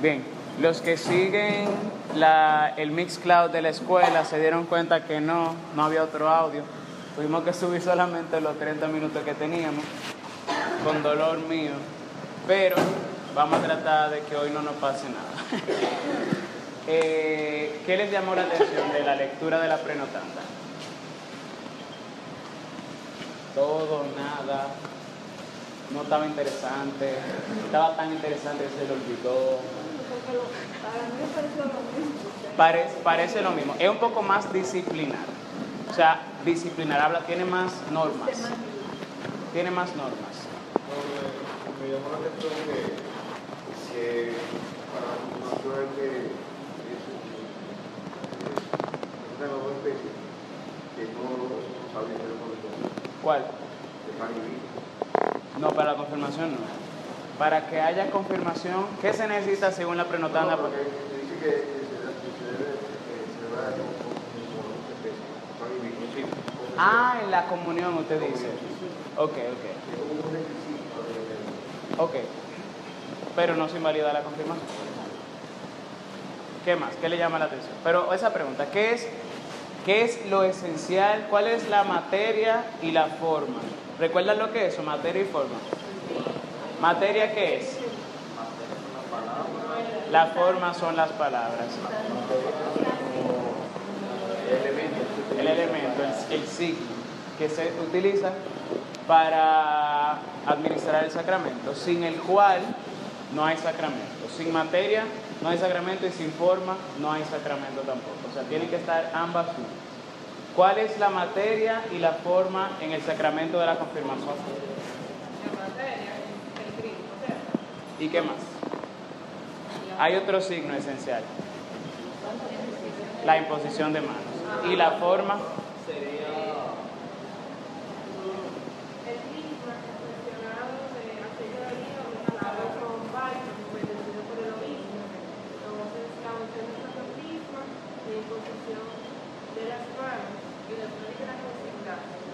Bien, los que siguen la, el Mixcloud de la escuela se dieron cuenta que no, no había otro audio. Tuvimos que subir solamente los 30 minutos que teníamos, con dolor mío. Pero vamos a tratar de que hoy no nos pase nada. Eh, ¿Qué les llamó la atención de la lectura de la prenotanda? Todo, nada, no estaba interesante, estaba tan interesante que se lo olvidó. Parece, parece lo mismo, es un poco más disciplinar. O sea, disciplinar, habla, tiene más normas. Tiene más normas. Me llamó la atención que, que para la continuación de es una nueva especie que no sabía que era ¿Cuál? de vino. No, para la confirmación no. Para que haya confirmación, ¿qué se necesita según la prenotanda? No, porque dice que se debe, celebrar. Ah, en la comunión usted dice. Ok, ok. Ok. Pero no se invalida la confirmación. ¿Qué más? ¿Qué le llama la atención? Pero esa pregunta, ¿qué es, qué es lo esencial? ¿Cuál es la materia y la forma? ¿Recuerdan lo que es eso? Materia y forma. ¿Materia qué es? La forma son las palabras. El elemento, el, signo que se utiliza para administrar el sacramento, sin el cual no hay sacramento. Sin materia no hay sacramento y sin forma no hay sacramento tampoco. O sea, tienen que estar ambas juntas. ¿Cuál es la materia y la forma en el sacramento de la confirmación? ¿Y qué más? Hay otro signo esencial. La imposición de manos. ¿Y la forma? El crisma mencionado de aquella día, una palabra con varios, bendecido por el obispo. Entonces, la unción de Santo Crisma, la imposición de las manos y después de la consignación.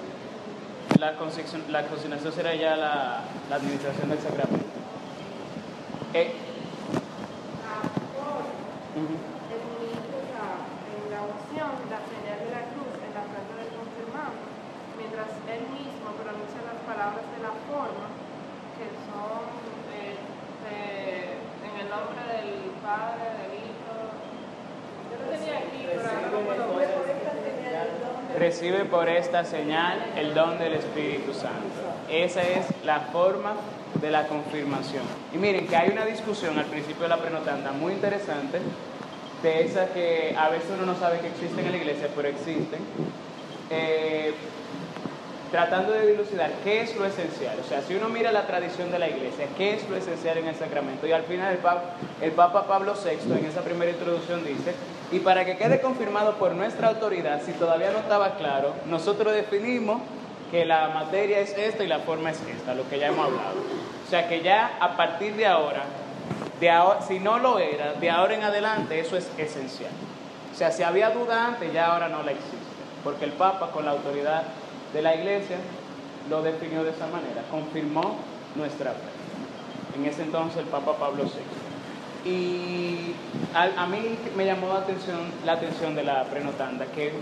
La consignación, la consignación será ya la, la administración del sacramento. Eh, forma, ujú. el ministro da en la unción la señal de la cruz en la frente del confirmado, mientras él mismo pronuncia las palabras de la forma, que son eh, de- en el nombre del Padre, del Hijo. Yo lo tenía aquí, pero ahora no puedo ver. Recibe por esta señal el don del Espíritu Santo. Esa es la forma de la confirmación. Y miren que hay una discusión al principio de la prenotanda muy interesante, de esas que a veces uno no sabe que existen en la iglesia, pero existen, eh, tratando de dilucidar qué es lo esencial. O sea, si uno mira la tradición de la iglesia, qué es lo esencial en el sacramento. Y al final el Papa, el Papa Pablo VI en esa primera introducción dice, y para que quede confirmado por nuestra autoridad, si todavía no estaba claro, nosotros definimos que la materia es esta y la forma es esta, lo que ya hemos hablado. O sea que ya a partir de ahora, de ahora si no lo era, de ahora en adelante eso es esencial. O sea, si había duda antes, ya ahora no la existe. Porque el Papa, con la autoridad de la Iglesia, lo definió de esa manera, confirmó nuestra fe. En ese entonces el Papa Pablo VI. Y a, mí me llamó la atención, la atención de la prenotanda, que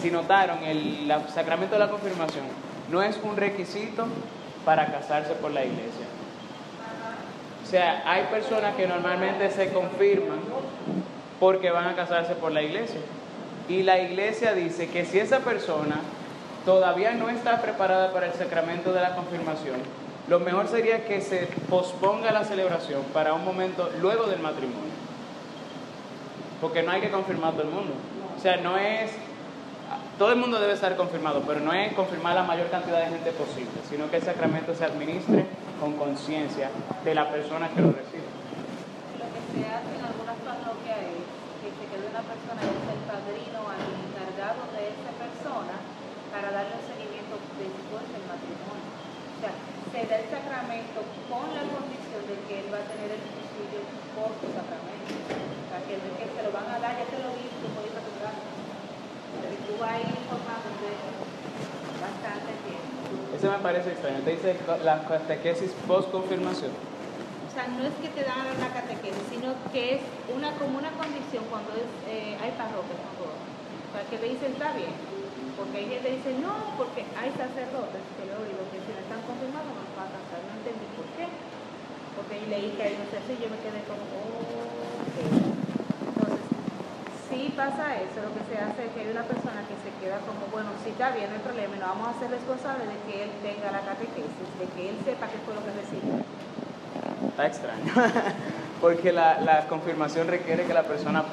si notaron, el sacramento de la confirmación no es un requisito para casarse por la iglesia. O sea, hay personas que normalmente se confirman porque van a casarse por la iglesia. Y la iglesia dice que si esa persona todavía no está preparada para el sacramento de la confirmación, lo mejor sería que se posponga la celebración para un momento luego del matrimonio. Porque no hay que confirmar todo el mundo. O sea, no es... Todo el mundo debe estar confirmado, pero no es confirmar la mayor cantidad de gente posible, sino que el sacramento se administre con conciencia de la persona que lo recibe. Lo que se hace en algunas parroquias es que se quede una persona que es el padrino o el encargado de esa persona para darle un seguimiento después del matrimonio. O da el sacramento con la condición de que él va a tener el suicidio por su sacramento. O sea, que que se lo van a dar, ya te lo casa. Pero tú vas a ir informándote bastante tiempo. Eso me parece extraño. Te dice la catequesis post confirmación. sea, no es que te dan la catequesis, sino que es una como una condición cuando es, eh, hay parroquias, no o sea, que te dicen está bien, porque hay gente que dice no, porque hay sacerdotes que lo oído que si no están confirmados no va a casar, no entendí por qué, porque leí que hay no sé si yo me quedé como, oh, ok. Entonces, si pasa eso, lo que se hace es que hay una persona que se queda como, bueno, si está bien, no hay problema, y nos vamos a hacer responsables de que él tenga la catequesis, de que él sepa qué fue lo que recibió. Está extraño. Porque la, la confirmación requiere que la persona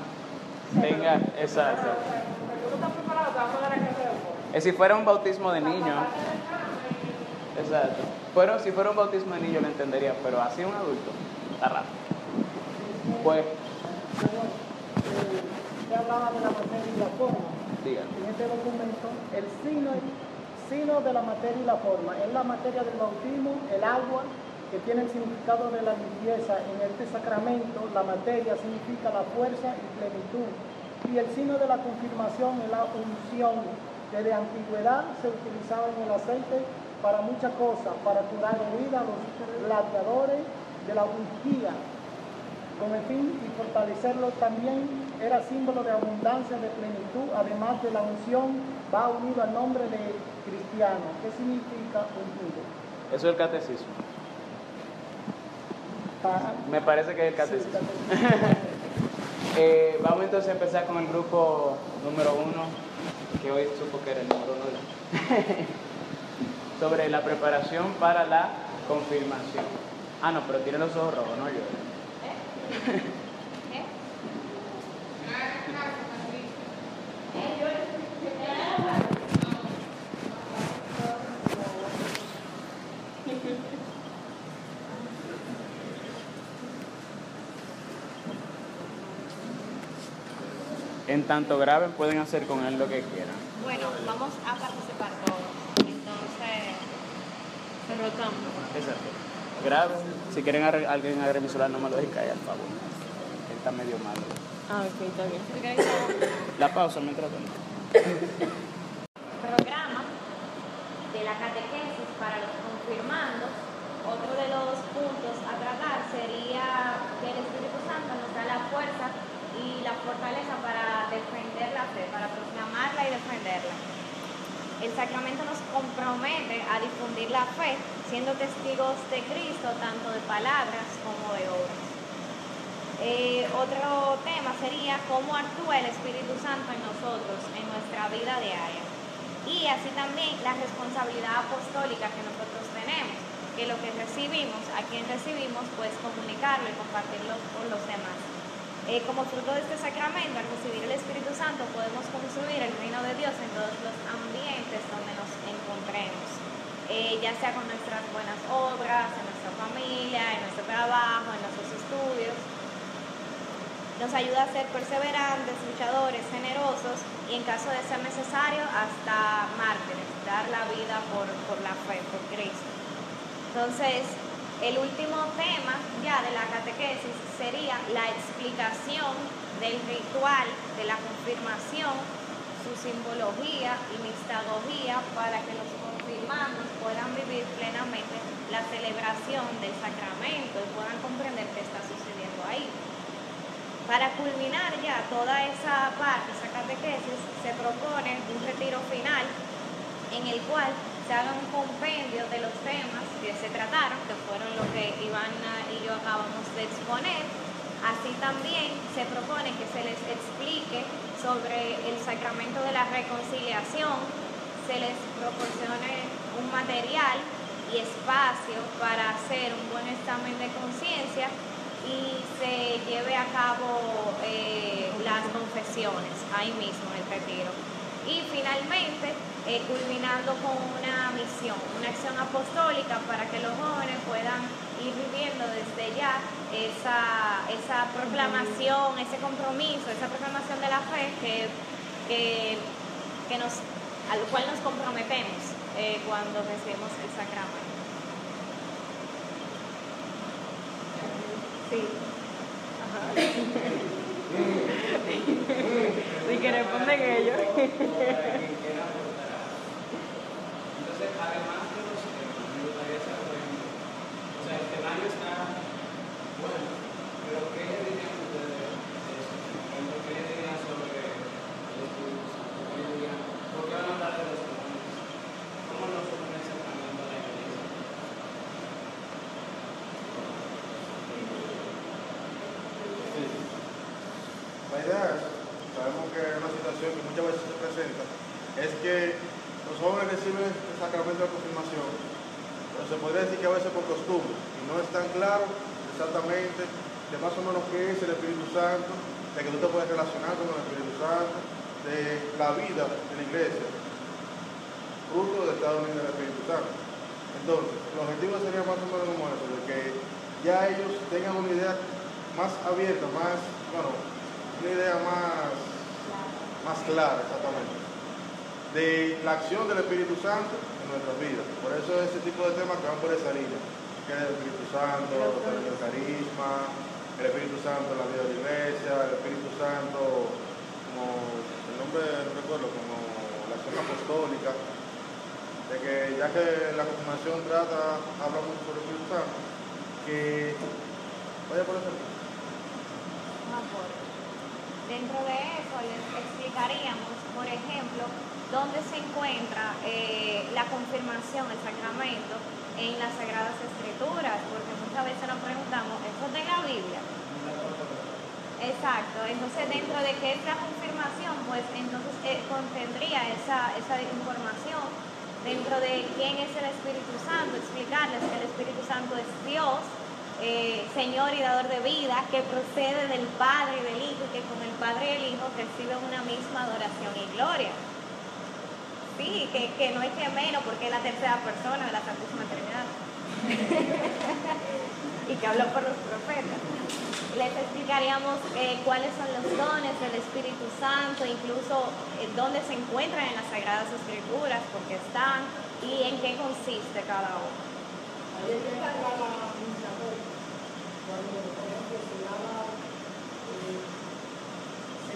tenga. Exacto. Es si fuera un bautismo de niño. Exacto. Pero si fuera un bautismo de niño lo entendería, pero así un adulto, está raro. Pues, Usted hablaba de la materia y la forma. dígame. En este documento, el signo, signo de la materia y la forma es la materia del bautismo, el agua, que tiene el significado de la limpieza. En este sacramento, la materia significa la fuerza y plenitud. Y el signo de la confirmación es la unción. Desde antigüedad se utilizaba en el aceite para muchas cosas, para curar heridas, los gladiadores de la ungía, con el fin y fortalecerlo también era símbolo de abundancia, de plenitud, además de la unción, va unido al nombre de cristiano. ¿Qué significa ungido? Eso es el catecismo. Para- Me parece que es el Sí, catecismo. catecismo. Eh, vamos entonces a empezar con el grupo número uno, que hoy supo que era el número uno. sobre la preparación para la confirmación. Ah, no, pero tiene los ojos rojos, no yo. ¿Eh? En tanto graben, pueden hacer con él lo que quieran. Bueno, vamos a participar rotamos. Exacto. Graben. Si quieren alguien agregue mi celular, no me lo dejen caer, al favor. Él está medio malo. Ah, ok, está bien. La pausa mientras tanto. programa de la catequesis para los confirmandos, otro de los puntos a tratar sería que el Espíritu Santo nos da la fuerza y la fortaleza para defender la fe, para proclamarla y defenderla. El sacramento nos compromete a difundir la fe, siendo testigos de Cristo tanto de palabras como de obras. Eh, otro tema sería cómo actúa el Espíritu Santo en nosotros, en nuestra vida diaria. Y así también la responsabilidad apostólica que nosotros tenemos, que lo que recibimos, a quien recibimos, pues comunicarlo y compartirlo con los demás. Eh, como fruto de este sacramento, al recibir el Espíritu Santo, podemos construir el reino de Dios en todos los ambientes donde nos encontremos, Eh, ya sea con nuestras buenas obras, en nuestra familia, en nuestro trabajo, en nuestros estudios. Nos ayuda a ser perseverantes, luchadores, generosos y en caso de ser necesario hasta mártires, dar la vida por, por la fe, por Cristo. Entonces, el último tema ya de la catequesis sería la explicación del ritual de la confirmación, su simbología y mistagogía para que los confirmados puedan vivir plenamente la celebración del sacramento y puedan comprender qué está sucediendo ahí. Para culminar ya toda esa parte, esa catequesis, se propone un retiro final en el cual se haga un compendio de los temas que se trataron, que fueron lo que Ivana y yo acabamos de exponer. Así también se propone que se les explique sobre el sacramento de la reconciliación, se les proporcione un material y espacio para hacer un buen examen de conciencia y se lleve a cabo eh, las confesiones ahí mismo en el retiro. Y finalmente, eh, culminando con una misión, una acción apostólica para que los jóvenes puedan ir viviendo desde ya esa, esa proclamación, ese compromiso, esa proclamación de la fe que, que, que nos, al cual nos comprometemos eh, cuando recibimos el sacramento. Sí. Sí, que responden ellos. hacer algo más, pero me gustaría O sea, el temario está bueno, pero ¿qué dirían ustedes de eso? ¿Qué dirían sobre los grupos? ¿Por qué van a hablar de los comunes? ¿Cómo los comunes están dando a la iglesia? Sí. La idea, sabemos que es una situación que muchas veces se presenta, es que los jóvenes reciben el sacramento de confirmación, pero se podría decir que a veces por costumbre, y no es tan claro exactamente de más o menos qué es el Espíritu Santo, de que tú te puedes relacionar con el Espíritu Santo, de la vida de la iglesia, fruto del Estado Unido del Espíritu Santo. Entonces, el objetivo sería más o menos como eso, de que ya ellos tengan una idea más abierta, más, bueno, una idea más, más clara exactamente, de la acción del Espíritu Santo en nuestras vidas. Por eso ese tipo de temas que van por esa línea, que es el Espíritu Santo, el carisma, el Espíritu Santo en la vida de la iglesia, el Espíritu Santo como el nombre no recuerdo, como la acción apostólica, de que ya que la confirmación trata, habla mucho sobre el Espíritu Santo, que vaya por eso. Dentro de eso les explicaríamos, por ejemplo, dónde se encuentra eh, la confirmación, el sacramento, en las Sagradas Escrituras, porque muchas veces nos preguntamos, ¿eso es de la Biblia? Exacto, entonces dentro de qué es la confirmación, pues entonces eh, contendría esa, esa información dentro de quién es el Espíritu Santo, explicarles que el Espíritu Santo es Dios, eh, Señor y dador de vida, que procede del Padre y del Hijo, que con el Padre y el Hijo reciben una misma adoración y gloria. Sí, que, que no es que menos porque es la tercera persona de la Santísima Trinidad. y que habló por los profetas. Les explicaríamos eh, cuáles son los dones del Espíritu Santo, incluso eh, dónde se encuentran en las Sagradas Escrituras, por qué están y en qué consiste cada uno. Cuando, se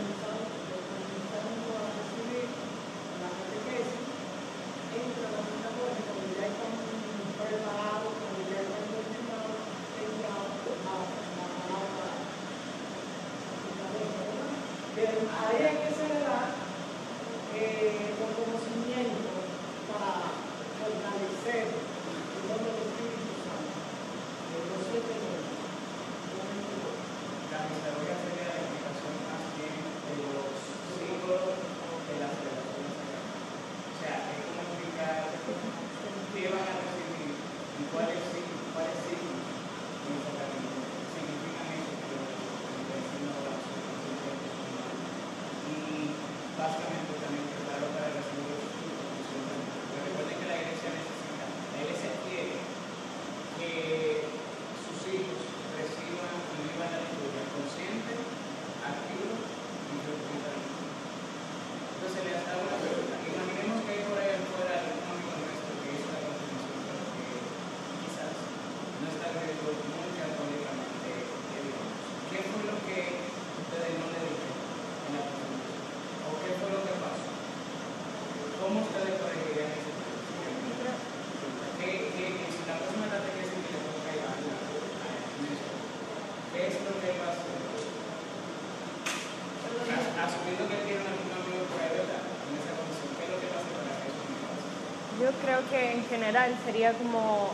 que en general sería como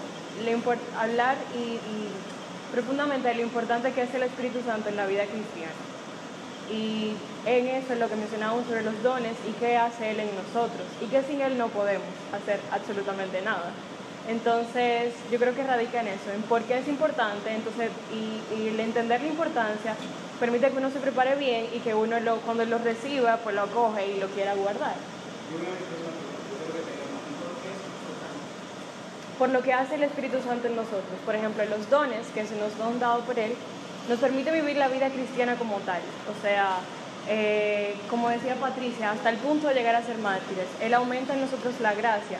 hablar y, y profundamente de lo importante que es el Espíritu Santo en la vida cristiana. Y en eso es lo que mencionábamos sobre los dones y qué hace Él en nosotros. Y que sin Él no podemos hacer absolutamente nada. Entonces, yo creo que radica en eso, en por qué es importante. Entonces, y, y el entender la importancia permite que uno se prepare bien y que uno lo, cuando lo reciba, pues lo acoge y lo quiera guardar. Yo me imagino que yo creo que tenemos un por qué es importante. Por lo que hace el Espíritu Santo en nosotros. Por ejemplo, los dones que se nos son dados por Él nos permite vivir la vida cristiana como tal. O sea, eh, como decía Patricia, hasta el punto de llegar a ser mártires. Él aumenta en nosotros la gracia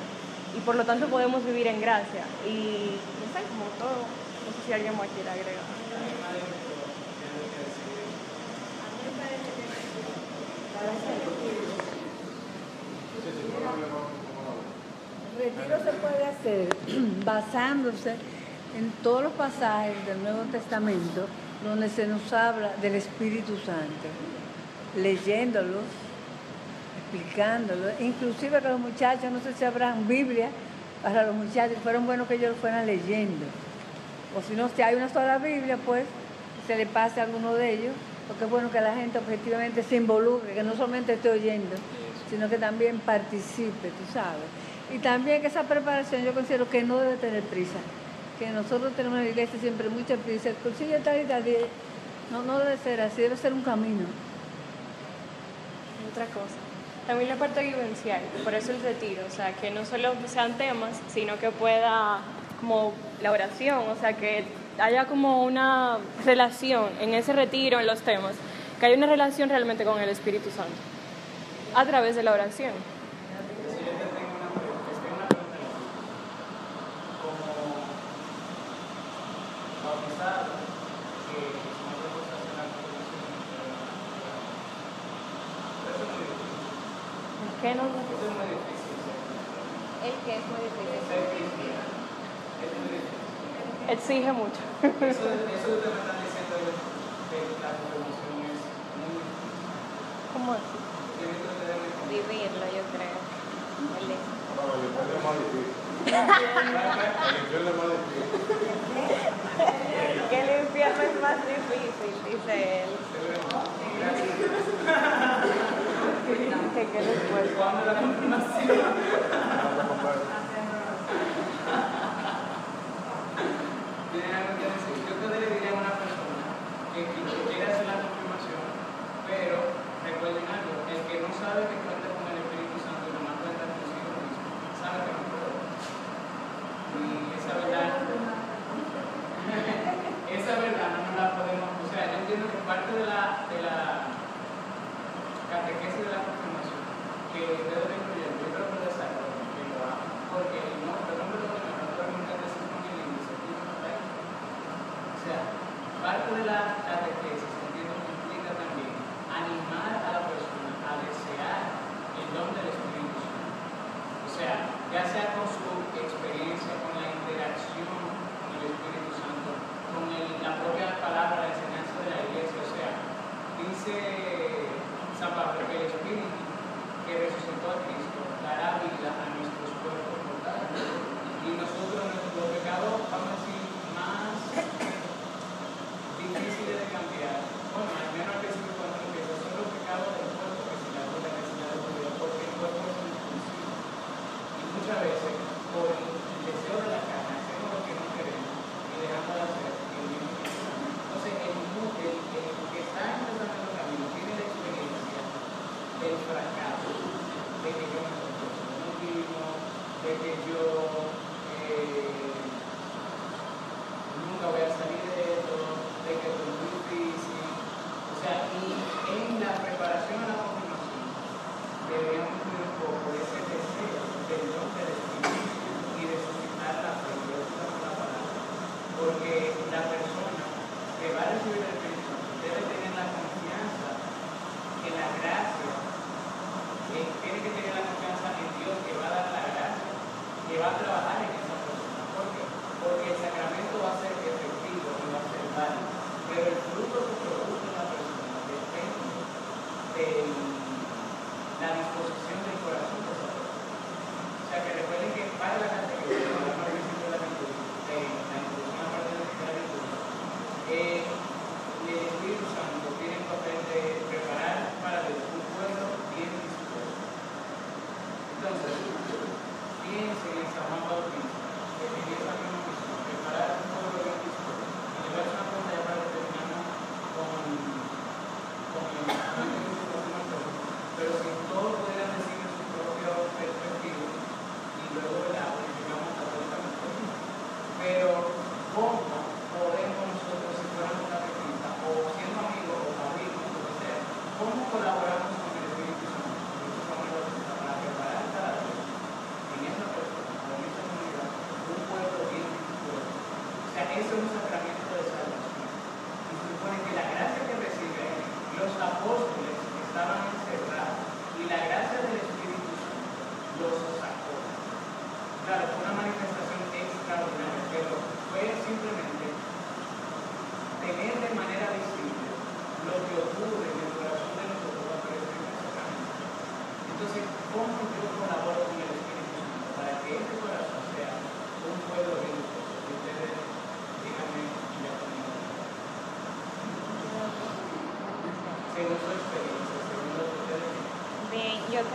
y por lo tanto podemos vivir en gracia. Y no sé, como todo, no sé si alguien más quiere agregar. Además El retiro se puede hacer basándose en todos los pasajes del Nuevo Testamento donde se nos habla del Espíritu Santo, leyéndolos, explicándolos, inclusive que los muchachos, no sé si habrán Biblia para los muchachos, fueron buenos que ellos fueran leyendo. O si no, si hay una sola Biblia, pues se le pase a alguno de ellos, porque es bueno que la gente objetivamente se involucre, que no solamente esté oyendo, sino que también participe, tú sabes. Y también que esa preparación yo considero que no debe tener prisa, que nosotros tenemos en la iglesia siempre mucha prisa, el cursillo tal y tal, no, no debe ser así, debe ser un camino. Otra cosa. También la parte vivencial, por eso el retiro, o sea, que no solo sean temas, sino que pueda como la oración, o sea, que haya como una relación en ese retiro, en los temas, que haya una relación realmente con el Espíritu Santo, a través de la oración. exige mucho. eso, eso usted me están diciendo que la revolución es muy ¿Cómo así? Vivirlo, yo creo. El Para el infierno es más difícil. el infierno es más difícil. que el infierno es más difícil, dice él. que qué respuesta. que quiera hacer la confirmación, pero recuerden algo, el que no sabe que cuenta que yo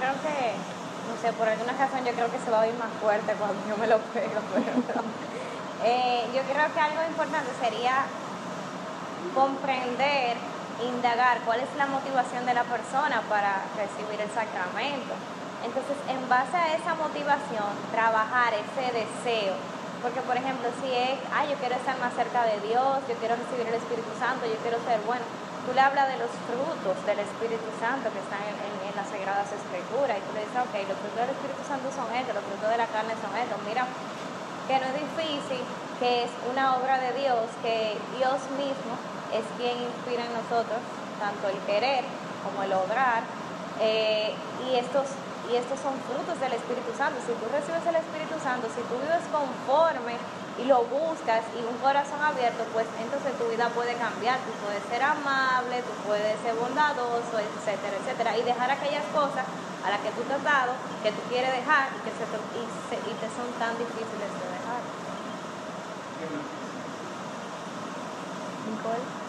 creo que, no sé, por alguna razón yo creo que se va a oír más fuerte cuando yo me lo pego, pero eh, yo creo que algo importante sería comprender, indagar cuál es la motivación de la persona para recibir el sacramento. Entonces, en base a esa motivación, trabajar ese deseo. Porque, por ejemplo, si es, ah, yo quiero estar más cerca de Dios, yo quiero recibir el Espíritu Santo, yo quiero ser bueno, tú le hablas de los frutos del Espíritu Santo que están en, las Sagradas Escrituras y tú le dices, ok, los frutos del Espíritu Santo son estos, los frutos de la carne son estos. Mira, que no es difícil, que es una obra de Dios, que Dios mismo es quien inspira en nosotros tanto el querer como el obrar. Eh, y estos y estos son frutos del Espíritu Santo. Si tú recibes el Espíritu Santo, si tú vives conforme y lo buscas y un corazón abierto, pues entonces tu vida puede cambiar. Tú puedes ser amable, tú puedes ser bondadoso, etcétera, etcétera. Y dejar aquellas cosas a las que tú te has dado, que tú quieres dejar y que se te, y, se, y te son tan difíciles de dejar. Nicole.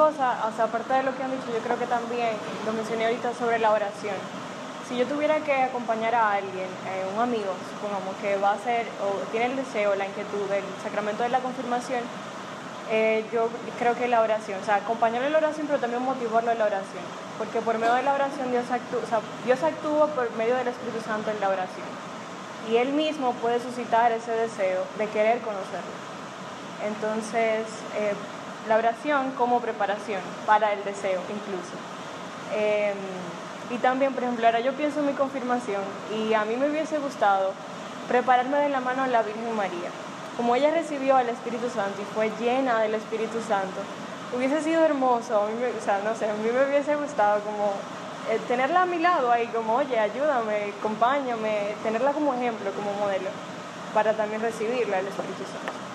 Cosa, o sea, aparte de lo que han dicho, yo creo que también lo mencioné ahorita sobre la oración. Si yo tuviera que acompañar a alguien, eh, un amigo, supongamos que va a hacer o tiene el deseo, la inquietud del sacramento de la confirmación, eh, yo creo que la oración, o sea, acompañarlo en la oración, pero también motivarlo en la oración, porque por medio de la oración Dios actúa, o sea, Dios actúa por medio del Espíritu Santo en la oración. Y Él mismo puede suscitar ese deseo de querer conocerlo. Entonces, eh, la oración como preparación para el deseo incluso. Em, y también, por ejemplo, ahora yo pienso en mi confirmación y a mí me hubiese gustado prepararme de la mano a la Virgen María. Como ella recibió al Espíritu Santo y fue llena del Espíritu Santo, hubiese sido hermoso, a mí o sea, no sé, a mí me hubiese gustado como eh, tenerla a mi lado ahí, como, oye, ayúdame, acompáñame, tenerla como ejemplo, como modelo, para también recibirla el Espíritu Santo.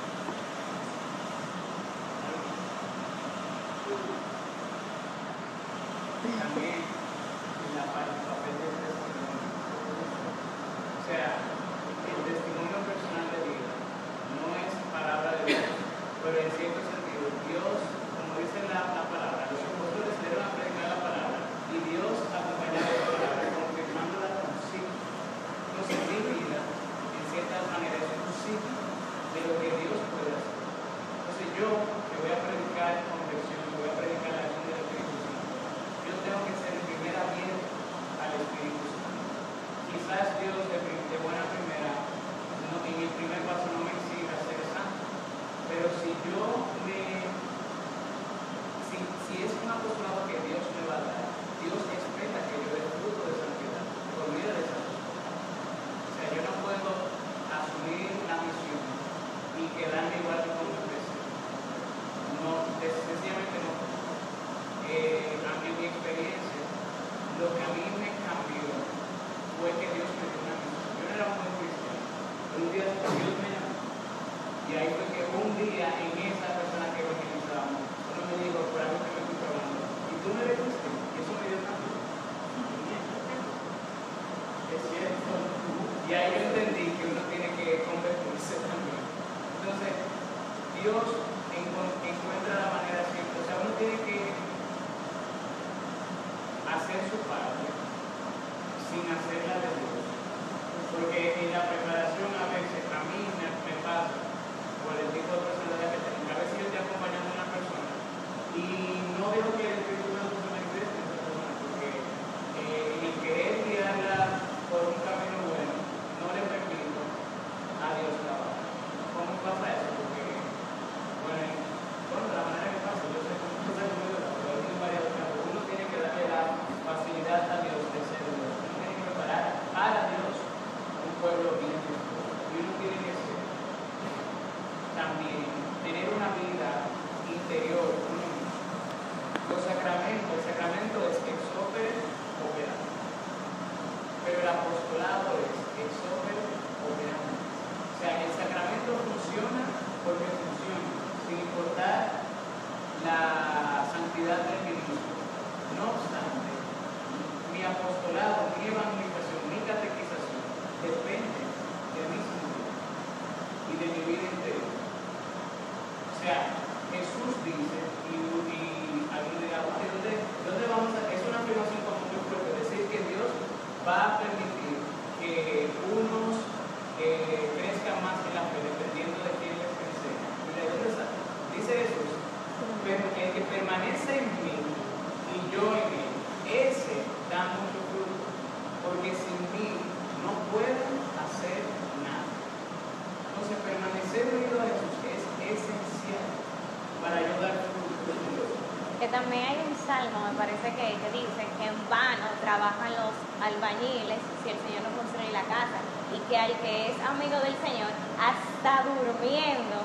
trabajan los albañiles, si el Señor no construye la casa, y que al que es amigo del Señor, hasta durmiendo,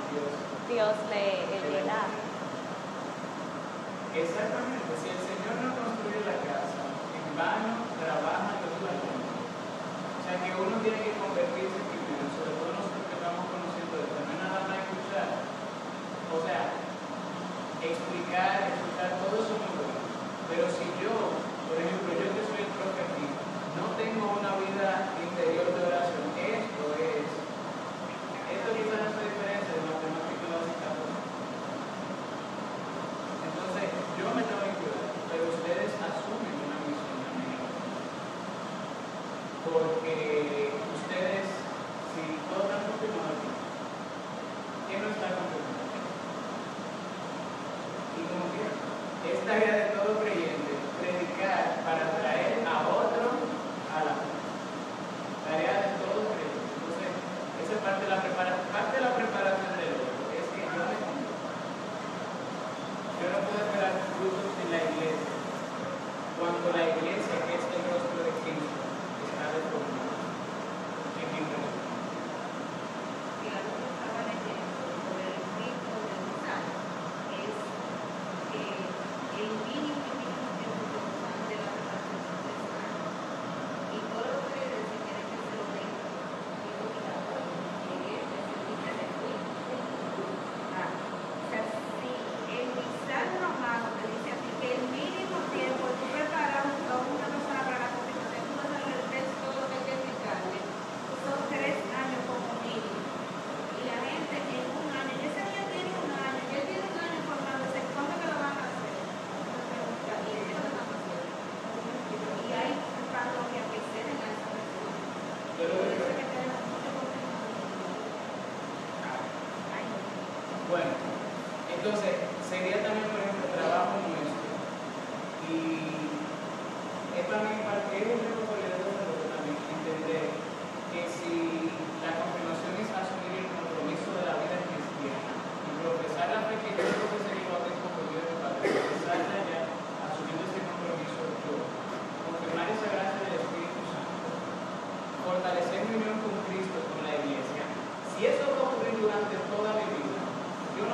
Dios le, le da. Exactamente, si el Señor no construye la casa, en vano trabajan los albañiles. O sea que uno tiene que convertirse primero, sobre todo nosotros que estamos conociendo esto, no nada más escuchar. O sea, explicar, escuchar, todo eso. Pero si yo, por ejemplo, yo going on now.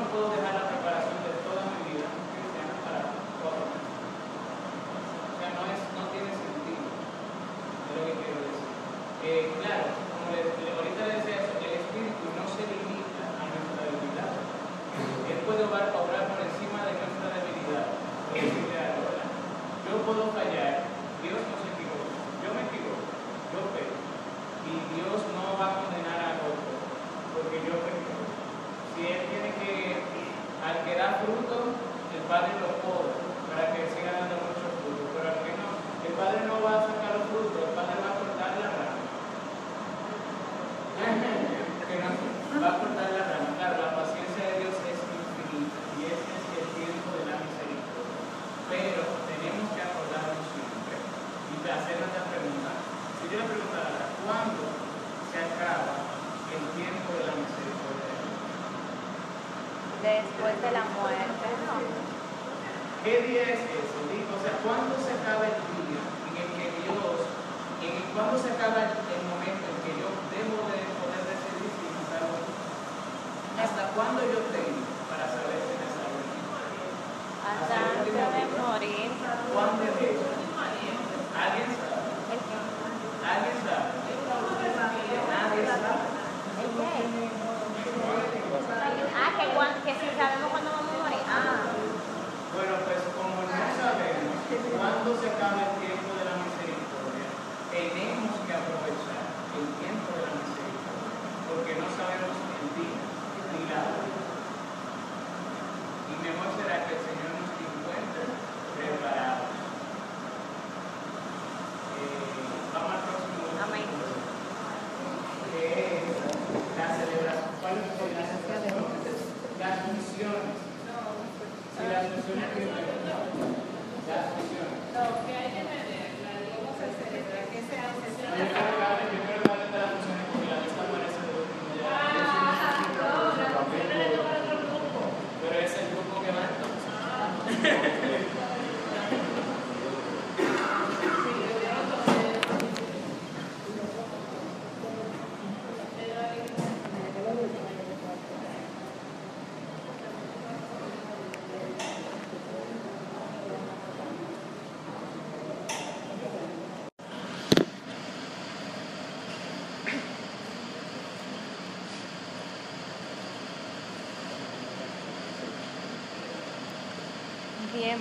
No puedo dejar la preparación de toda mi vida cristiana para vida. O sea, no, es, no tiene sentido. Es lo que quiero decir. Eh, claro,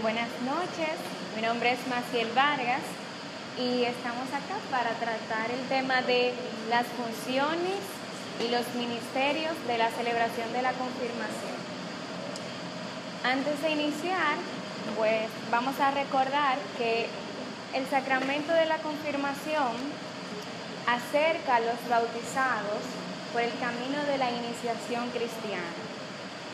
Buenas noches. Mi nombre es Maciel Vargas y estamos acá para tratar el tema de las funciones y los ministerios de la celebración de la confirmación. Antes de iniciar, pues vamos a recordar que el sacramento de la confirmación acerca a los bautizados por el camino de la iniciación cristiana.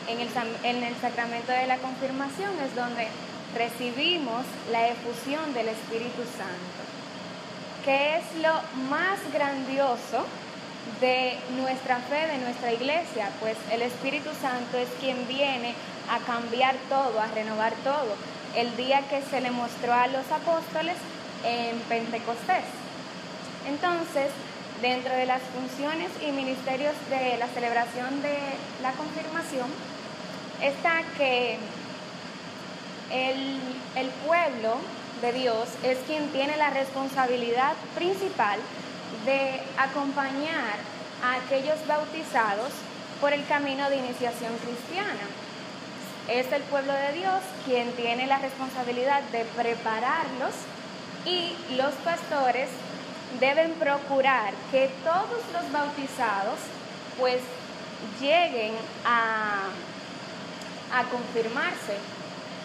En el, en el sacramento de la confirmación es donde recibimos la efusión del Espíritu Santo, que es lo más grandioso de nuestra fe, de nuestra iglesia, pues el Espíritu Santo es quien viene a cambiar todo, a renovar todo. El día que se le mostró a los apóstoles en Pentecostés. Entonces, dentro de las funciones y ministerios de la celebración de la confirmación, está que el, el pueblo de Dios es quien tiene la responsabilidad principal de acompañar a aquellos bautizados por el camino de iniciación cristiana. Es el pueblo de Dios quien tiene la responsabilidad de prepararlos y los pastores deben procurar que todos los bautizados pues lleguen a, a confirmarse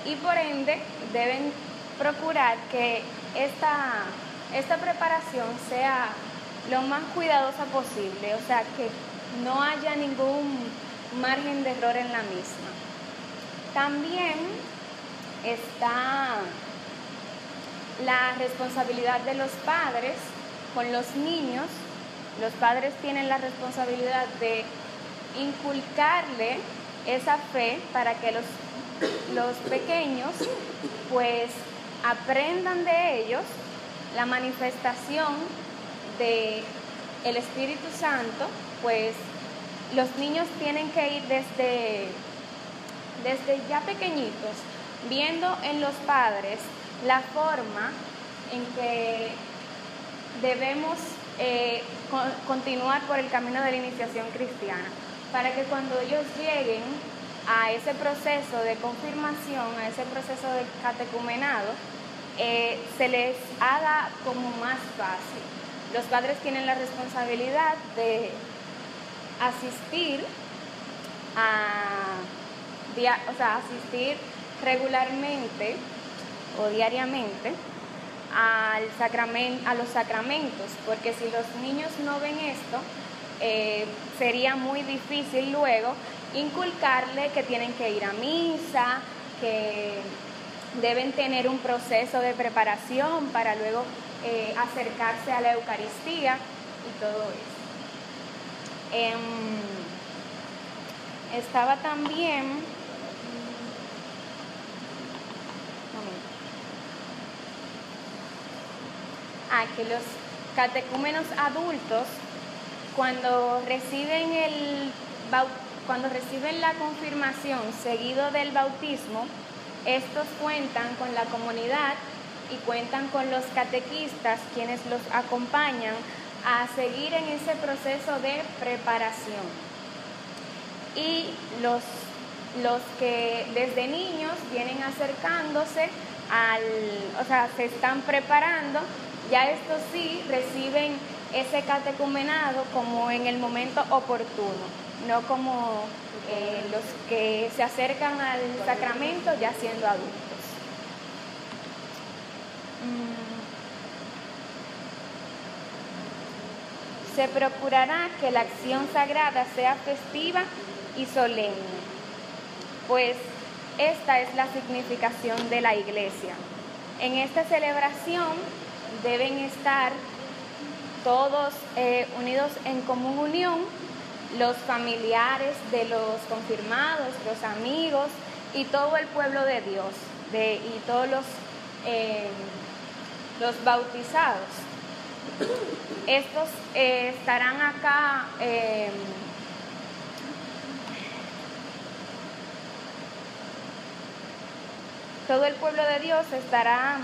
y por ende deben procurar que esta, esta preparación sea lo más cuidadosa posible, o sea, que no haya ningún margen de error en la misma. También está la responsabilidad de los padres con los niños. Los padres tienen la responsabilidad de inculcarle esa fe para que los, los pequeños pues aprendan de ellos la manifestación de el Espíritu Santo pues los niños tienen que ir desde, desde ya pequeñitos, viendo en los padres la forma en que debemos eh, con- continuar por el camino de la iniciación cristiana, para que cuando ellos lleguen a ese proceso de confirmación, a ese proceso de catecumenado, eh, se les haga como más fácil. Los padres tienen la responsabilidad de asistir a, o sea, asistir regularmente o diariamente al sacramen- a los sacramentos, porque si los niños no ven esto, eh, sería muy difícil luego inculcarle que tienen que ir a misa, que deben tener un proceso de preparación para luego eh, acercarse a la Eucaristía y todo eso. Em, estaba también... Ah, que los catecúmenos adultos, cuando reciben, el, bau- cuando reciben la confirmación seguido del bautismo, estos cuentan con la comunidad y cuentan con los catequistas, quienes los acompañan a seguir en ese proceso de preparación. Y los, los que desde niños vienen acercándose al, o sea, se están preparando, ya estos sí reciben ese catecumenado como en el momento oportuno, no como eh, los que se acercan al sacramento ya siendo adultos. Mm. Se procurará que la acción sagrada sea festiva y solemne, pues esta es la significación de la iglesia. En esta celebración deben estar todos eh, unidos en común unión, los familiares de los confirmados, los amigos y todo el pueblo de Dios de- y todos los, eh, los bautizados. Estos eh, estarán acá eh, todo el pueblo de Dios estará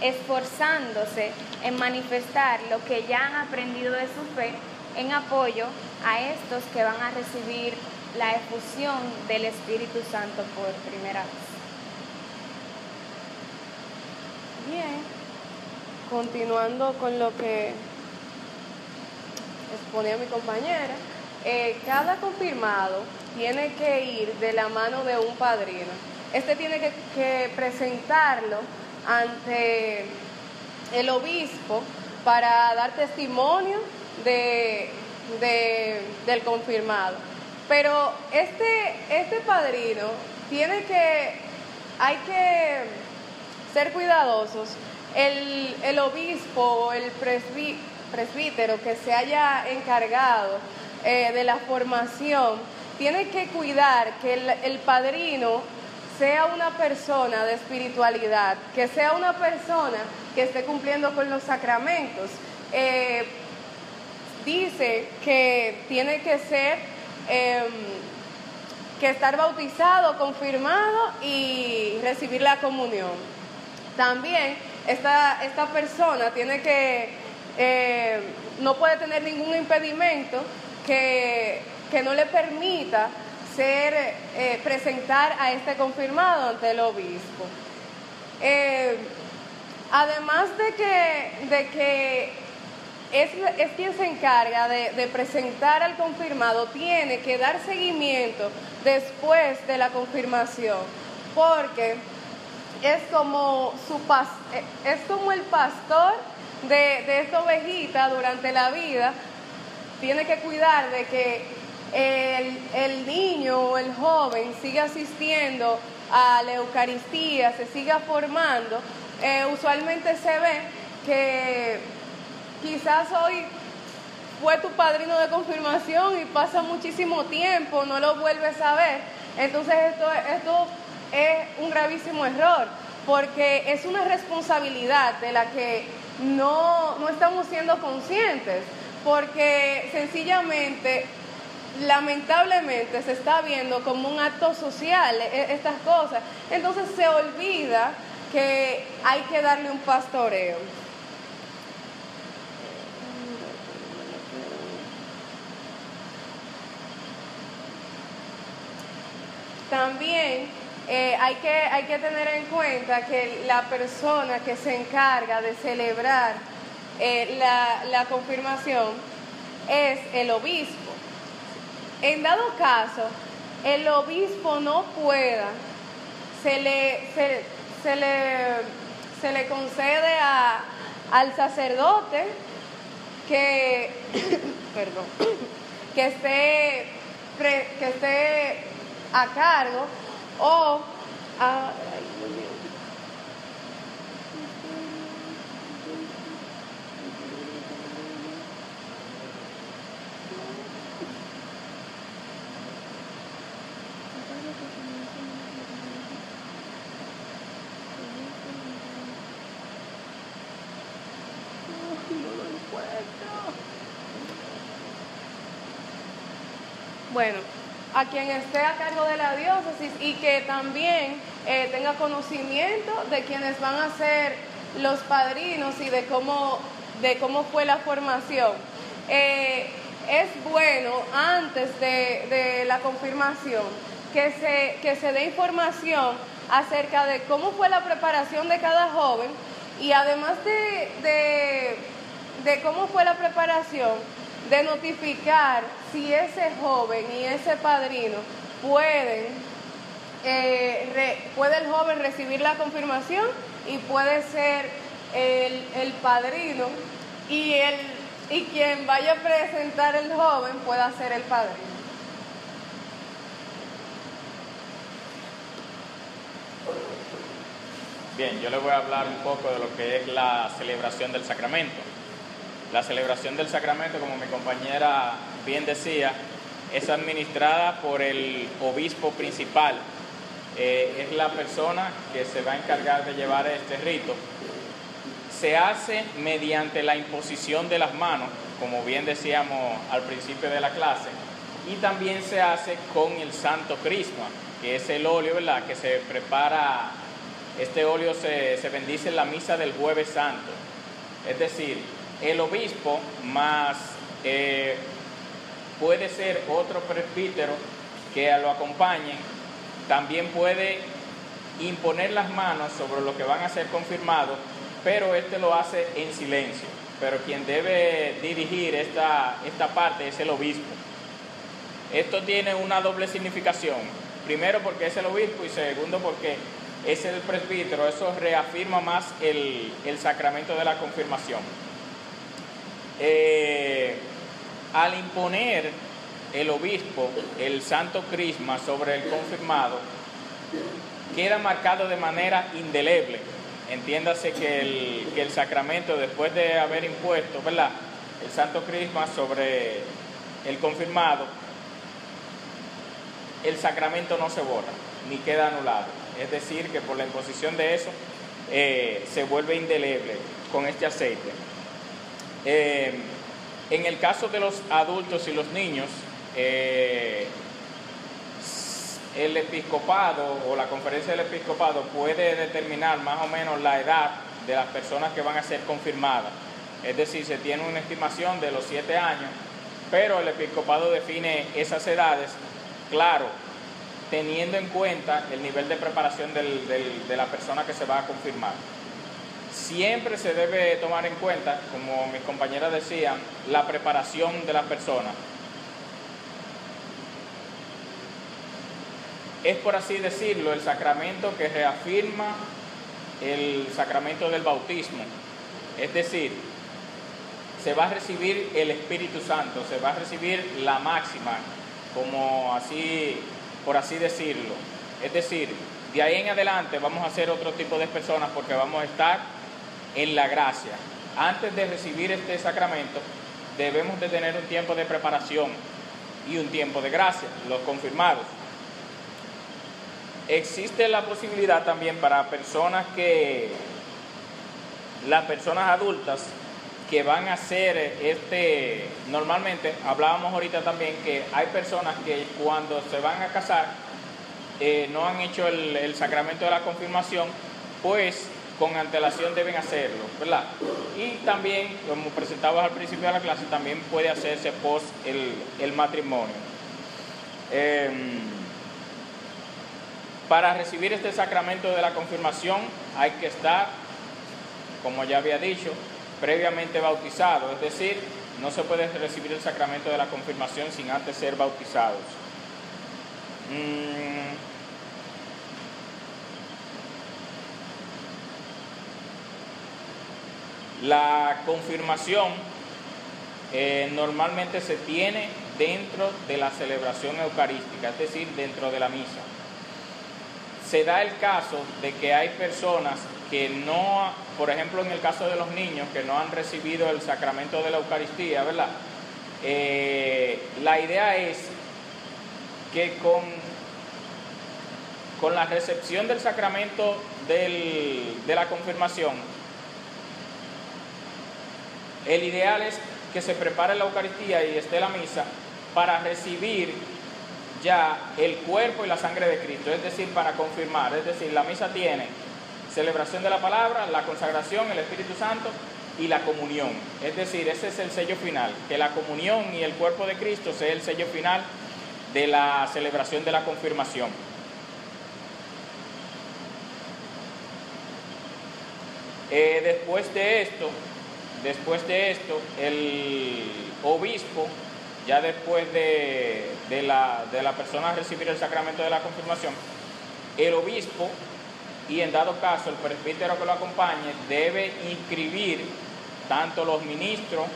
esforzándose en manifestar lo que ya han aprendido de su fe en apoyo a estos que van a recibir la efusión del Espíritu Santo por primera vez. Bien, continuando con lo que exponía mi compañera, eh, cada confirmado tiene que ir de la mano de un padrino. Este tiene que, que presentarlo ante el obispo para dar testimonio de, de- del confirmado. Pero este, este padrino tiene que, hay que ser cuidadosos. El, el obispo o el presbí- presbítero que se haya encargado eh, de la formación tiene que cuidar que el, el padrino sea una persona de espiritualidad, que sea una persona que esté cumpliendo con los sacramentos. Eh, dice que tiene que ser, em, que estar bautizado, confirmado y recibir la comunión. También esta, esta persona tiene que, eh, no puede tener ningún impedimento que, que no le permita ser, eh, presentar a este confirmado ante el obispo. Eh, además de que, de que es, quien se encarga de, presentar al confirmado, tiene que dar seguimiento después de la confirmación, porque es como, su eh, es como el pastor de, de esta ovejita durante la vida, tiene que cuidar de que el, el niño o el joven siga asistiendo a la Eucaristía, se siga formando. Eh, usualmente se ve que quizás hoy fue tu padrino de confirmación y pasa muchísimo tiempo, no lo vuelves a ver. Entonces esto, esto es un gravísimo error, porque es una responsabilidad de la que no, no estamos siendo conscientes, porque sencillamente lamentablemente se está viendo como un acto social e- estas cosas. Entonces se olvida que hay que darle un pastoreo. También eh, hay, que, hay que tener en cuenta que la persona que se encarga de celebrar eh, la, la confirmación es el obispo. En dado caso, el obispo no pueda, se le, se, se le, se le concede a, al sacerdote que, perdón, que esté, que esté a cargo o a-. Bueno, a quien esté a cargo de la diócesis y que también eh, tenga conocimiento de quienes van a ser los padrinos y de cómo, de cómo fue la formación. Eh, es bueno antes de, de la confirmación que se, que se dé información acerca de cómo fue la preparación de cada joven y además de, de, de cómo fue la preparación, de notificar si ese joven y ese padrino pueden, eh, puede el joven recibir la confirmación y puede ser el, el padrino y, el, y quien vaya a presentar el joven pueda ser el padrino. Bien, yo le voy a hablar un poco de lo que es la celebración del sacramento. La celebración del sacramento, como mi compañera bien decía, es administrada por el obispo principal. Eh, es la persona que se va a encargar de llevar este rito. Se hace mediante la imposición de las manos, como bien decíamos al principio de la clase, y también se hace con el santo crisma, que es el óleo, ¿verdad?, que se prepara este óleo se, se bendice en la misa del jueves santo. Es decir, el obispo más eh, puede ser otro presbítero que lo acompañe, también puede imponer las manos sobre lo que van a ser confirmados, pero este lo hace en silencio. Pero quien debe dirigir esta, esta parte es el obispo. Esto tiene una doble significación. Primero porque es el obispo y segundo porque es el presbítero. Eso reafirma más el, el sacramento de la confirmación. Eh, al imponer el obispo el santo crisma sobre el confirmado, queda marcado de manera indeleble. Entiéndase que el, que el sacramento, después de haber impuesto, ¿verdad? El santo crisma sobre el confirmado, el sacramento no se borra ni queda anulado. Es decir, que por la imposición de eso eh, se vuelve indeleble con este aceite. Eh, en el caso de los adultos y los niños, eh, el episcopado o la conferencia del episcopado puede determinar más o menos la edad de las personas que van a ser confirmadas. Es decir, se tiene una estimación de los siete años, pero el episcopado define esas edades, claro, teniendo en cuenta el nivel de preparación de la persona que se va a confirmar. Siempre se debe tomar en cuenta, como mis compañeras decían, la preparación de la persona. Es por así decirlo el sacramento que reafirma el sacramento del bautismo. Es decir, se va a recibir el Espíritu Santo, se va a recibir la máxima, como así, por así decirlo. Es decir, de ahí en adelante vamos a ser otro tipo de personas porque vamos a estar en la gracia. Antes de recibir este sacramento, debemos de tener un tiempo de preparación y un tiempo de gracia, los confirmados. Existe la posibilidad también para personas que, las personas adultas que van a hacer este, normalmente, hablábamos ahorita también que hay personas que cuando se van a casar eh, no han hecho el, el sacramento de la confirmación, pues con antelación deben hacerlo, ¿verdad? Y también, como presentaba al principio de la clase, también puede hacerse post el, el matrimonio. Em, para recibir este sacramento de la confirmación hay que estar, como ya había dicho, previamente bautizado, es decir, no se puede recibir el sacramento de la confirmación sin antes ser bautizados. Mm, La confirmación eh, normalmente se tiene dentro de la celebración eucarística, es decir, dentro de la misa. Se da el caso de que hay personas que no, por ejemplo en el caso de los niños que no han recibido el sacramento de la Eucaristía, ¿verdad? Eh, la idea es que con, con la recepción del sacramento de la confirmación, el ideal es que se prepare la Eucaristía y esté la misa para recibir ya el cuerpo y la sangre de Cristo, es decir, para confirmar, es decir, la misa tiene celebración de la palabra, la consagración, el Espíritu Santo y la comunión. Es decir, ese es el sello final, que la comunión y el cuerpo de Cristo sea el sello final de la celebración de la confirmación. Eh, después de esto, Después de esto, el obispo, ya después de, la, de la persona recibir el sacramento de la confirmación, el obispo y en dado caso el presbítero que lo acompañe debe inscribir tanto los ministros,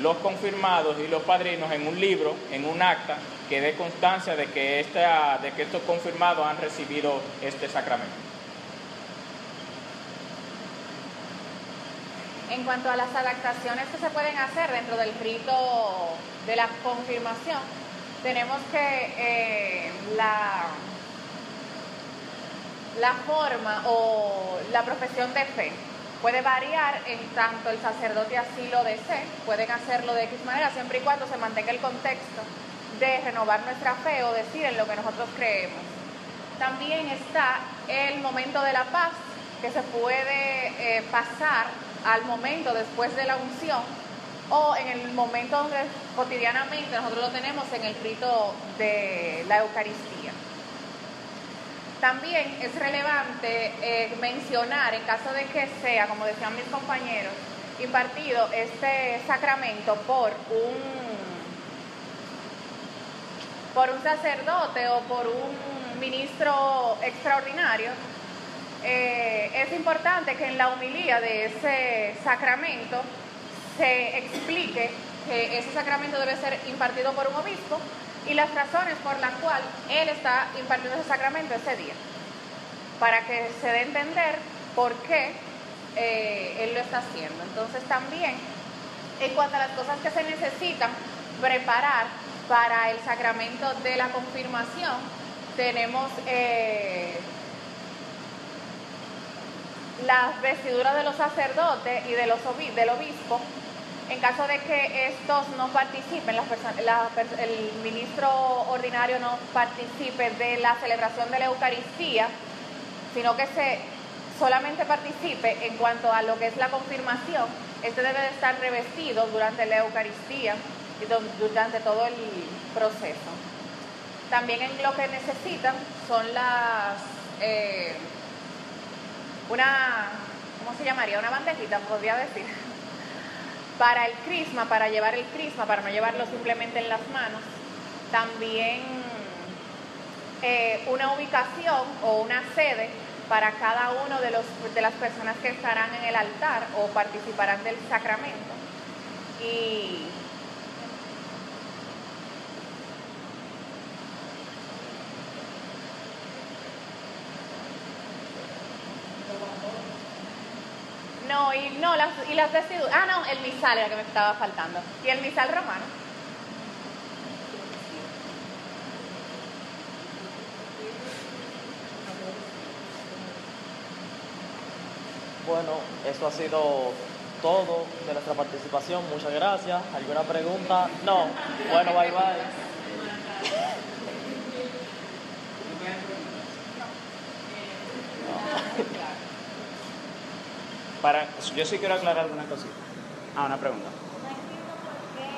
los confirmados y los padrinos en un libro, en un acta, que dé constancia de que, esta, de que estos confirmados han recibido este sacramento. En cuanto a las adaptaciones que se pueden hacer dentro del rito de la confirmación, tenemos que eh, la, la forma o la profesión de fe puede variar en tanto el sacerdote así lo desee, pueden hacerlo de X manera, siempre y cuando se mantenga el contexto de renovar nuestra fe o decir en lo que nosotros creemos. También está el momento de la paz, que se puede eh, pasar al momento después de la unción o en el momento donde cotidianamente nosotros lo tenemos en el rito de la Eucaristía. También es relevante eh, mencionar, en caso de que sea, como decían mis compañeros, impartido este sacramento por un por un sacerdote o por un ministro extraordinario, eh, es importante que en la humilía de ese sacramento se explique que ese sacramento debe ser impartido por un obispo y las razones por las cuales él está impartiendo ese sacramento ese día, para que se dé a entender por qué eh, él lo está haciendo. Entonces también, en cuanto a las cosas que se necesitan preparar para el sacramento de la confirmación, tenemos... Eh, las vestiduras de los sacerdotes y de los del obispo, en caso de que estos no participen, el ministro ordinario no participe de la celebración de la Eucaristía, sino que se solamente participe en cuanto a lo que es la confirmación, este debe de estar revestido durante la Eucaristía y durante todo el proceso. También en lo que necesitan son las eh, una, ¿cómo se llamaría? Una bandejita, podría decir, para el crisma, para llevar el crisma, para no llevarlo simplemente en las manos. También eh, una ubicación o una sede para cada uno de, los, de las personas que estarán en el altar o participarán del sacramento. Y No, y no, las, y las vestiduras. Ah, no, el misal era que me estaba faltando. Y el misal romano. Bueno, eso ha sido todo de nuestra participación. Muchas gracias. ¿Alguna pregunta? No. Bueno, bye bye. Para, yo sí quiero aclarar una cosita. Ah, una pregunta. No entiendo por qué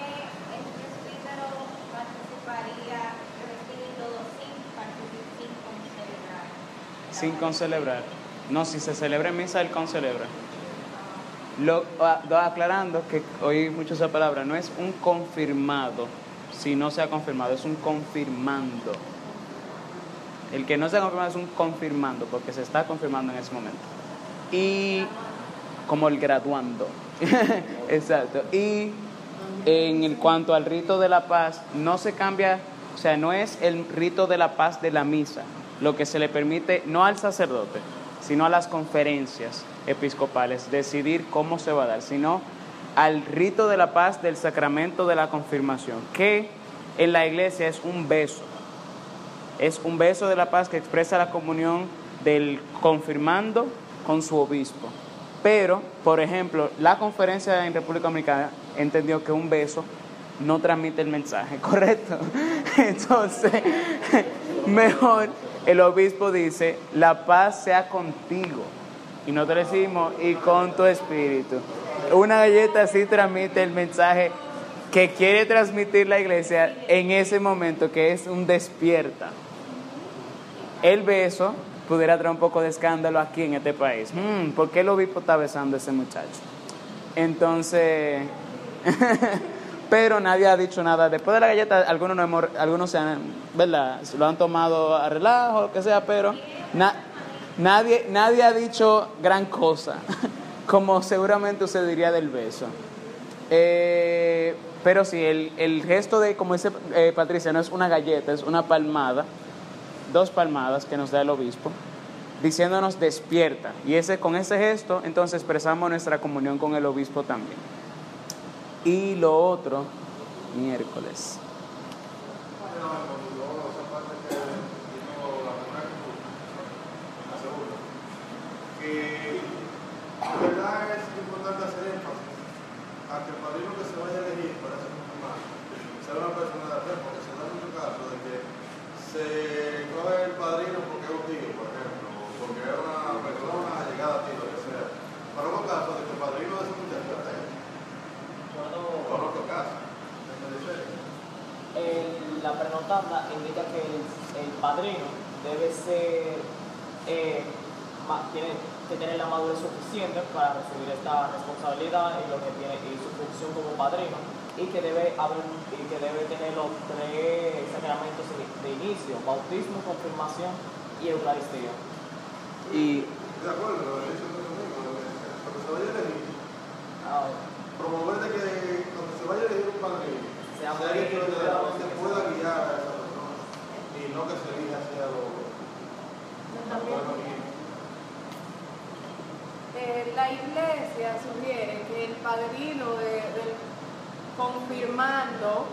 el presbítero participaría el espíritu sin participar, sin concelebrar. No, si se celebra en misa, él concelebra. Lo, ah, do- aclarando que oí mucho esa palabra, no es un confirmado, si no se ha confirmado, es un confirmando. El que no se ha confirmado es un confirmando, porque se está confirmando en ese momento. Y como el graduando. Exacto. Y en cuanto al rito de la paz, no se cambia, o sea, no es el rito de la paz de la misa, lo que se le permite, no al sacerdote, sino a las conferencias episcopales, decidir cómo se va a dar, sino al rito de la paz del sacramento de la confirmación, que en la iglesia es un beso. Es un beso de la paz que expresa la comunión del confirmando con su obispo. Pero, por ejemplo, la conferencia en República Dominicana entendió que un beso no transmite el mensaje, ¿correcto? Entonces, mejor el obispo dice, la paz sea contigo. Y nosotros decimos, y con tu espíritu. Una galleta sí transmite el mensaje que quiere transmitir la iglesia en ese momento, que es un despierta. El beso pudiera traer un poco de escándalo aquí en este país. Hmm, ¿Por qué el obispo está besando a ese muchacho? Entonces, pero nadie ha dicho nada. Después de la galleta, algunos, no hemos, algunos se han, ¿verdad? Lo han tomado a relajo, lo que sea, pero na- nadie, nadie ha dicho gran cosa, como seguramente usted diría del beso. Eh, pero sí, el, el gesto de, como dice eh, Patricia, no es una galleta, es una palmada, dos palmadas que nos da el obispo, diciéndonos despierta. Y ese, con ese gesto, entonces expresamos nuestra comunión con el obispo también. Y lo otro, miércoles. verdad es importante hacer énfasis a que el padrino que se vaya a elegir para ser confirmado sea una persona de fe, porque se da mucho caso de que se coge el padrino porque es un tío, por ejemplo, o porque es una persona llegada a ti, lo que sea. Para un caso de que el padrino de ese muchacho es ateo. Conozco casos. ¿Me dice? Indica que el, el padrino debe ser, eh, ma- tiene que tener la madurez suficiente para recibir esta responsabilidad y lo que tiene y su función como padrino y que debe haber y que debe tener los tres sacramentos de, inicio, bautismo, confirmación y Eucaristía. Y De acuerdo, el amigo, lo que cuando se vaya a elegir, Ah, promover de que cuando se vaya a elegir un padrino, Sea muy que verdaderamente pueda guiar a esa persona y no que se hacia lo lo- Eh, la iglesia sugiere que el padrino de- del confirmando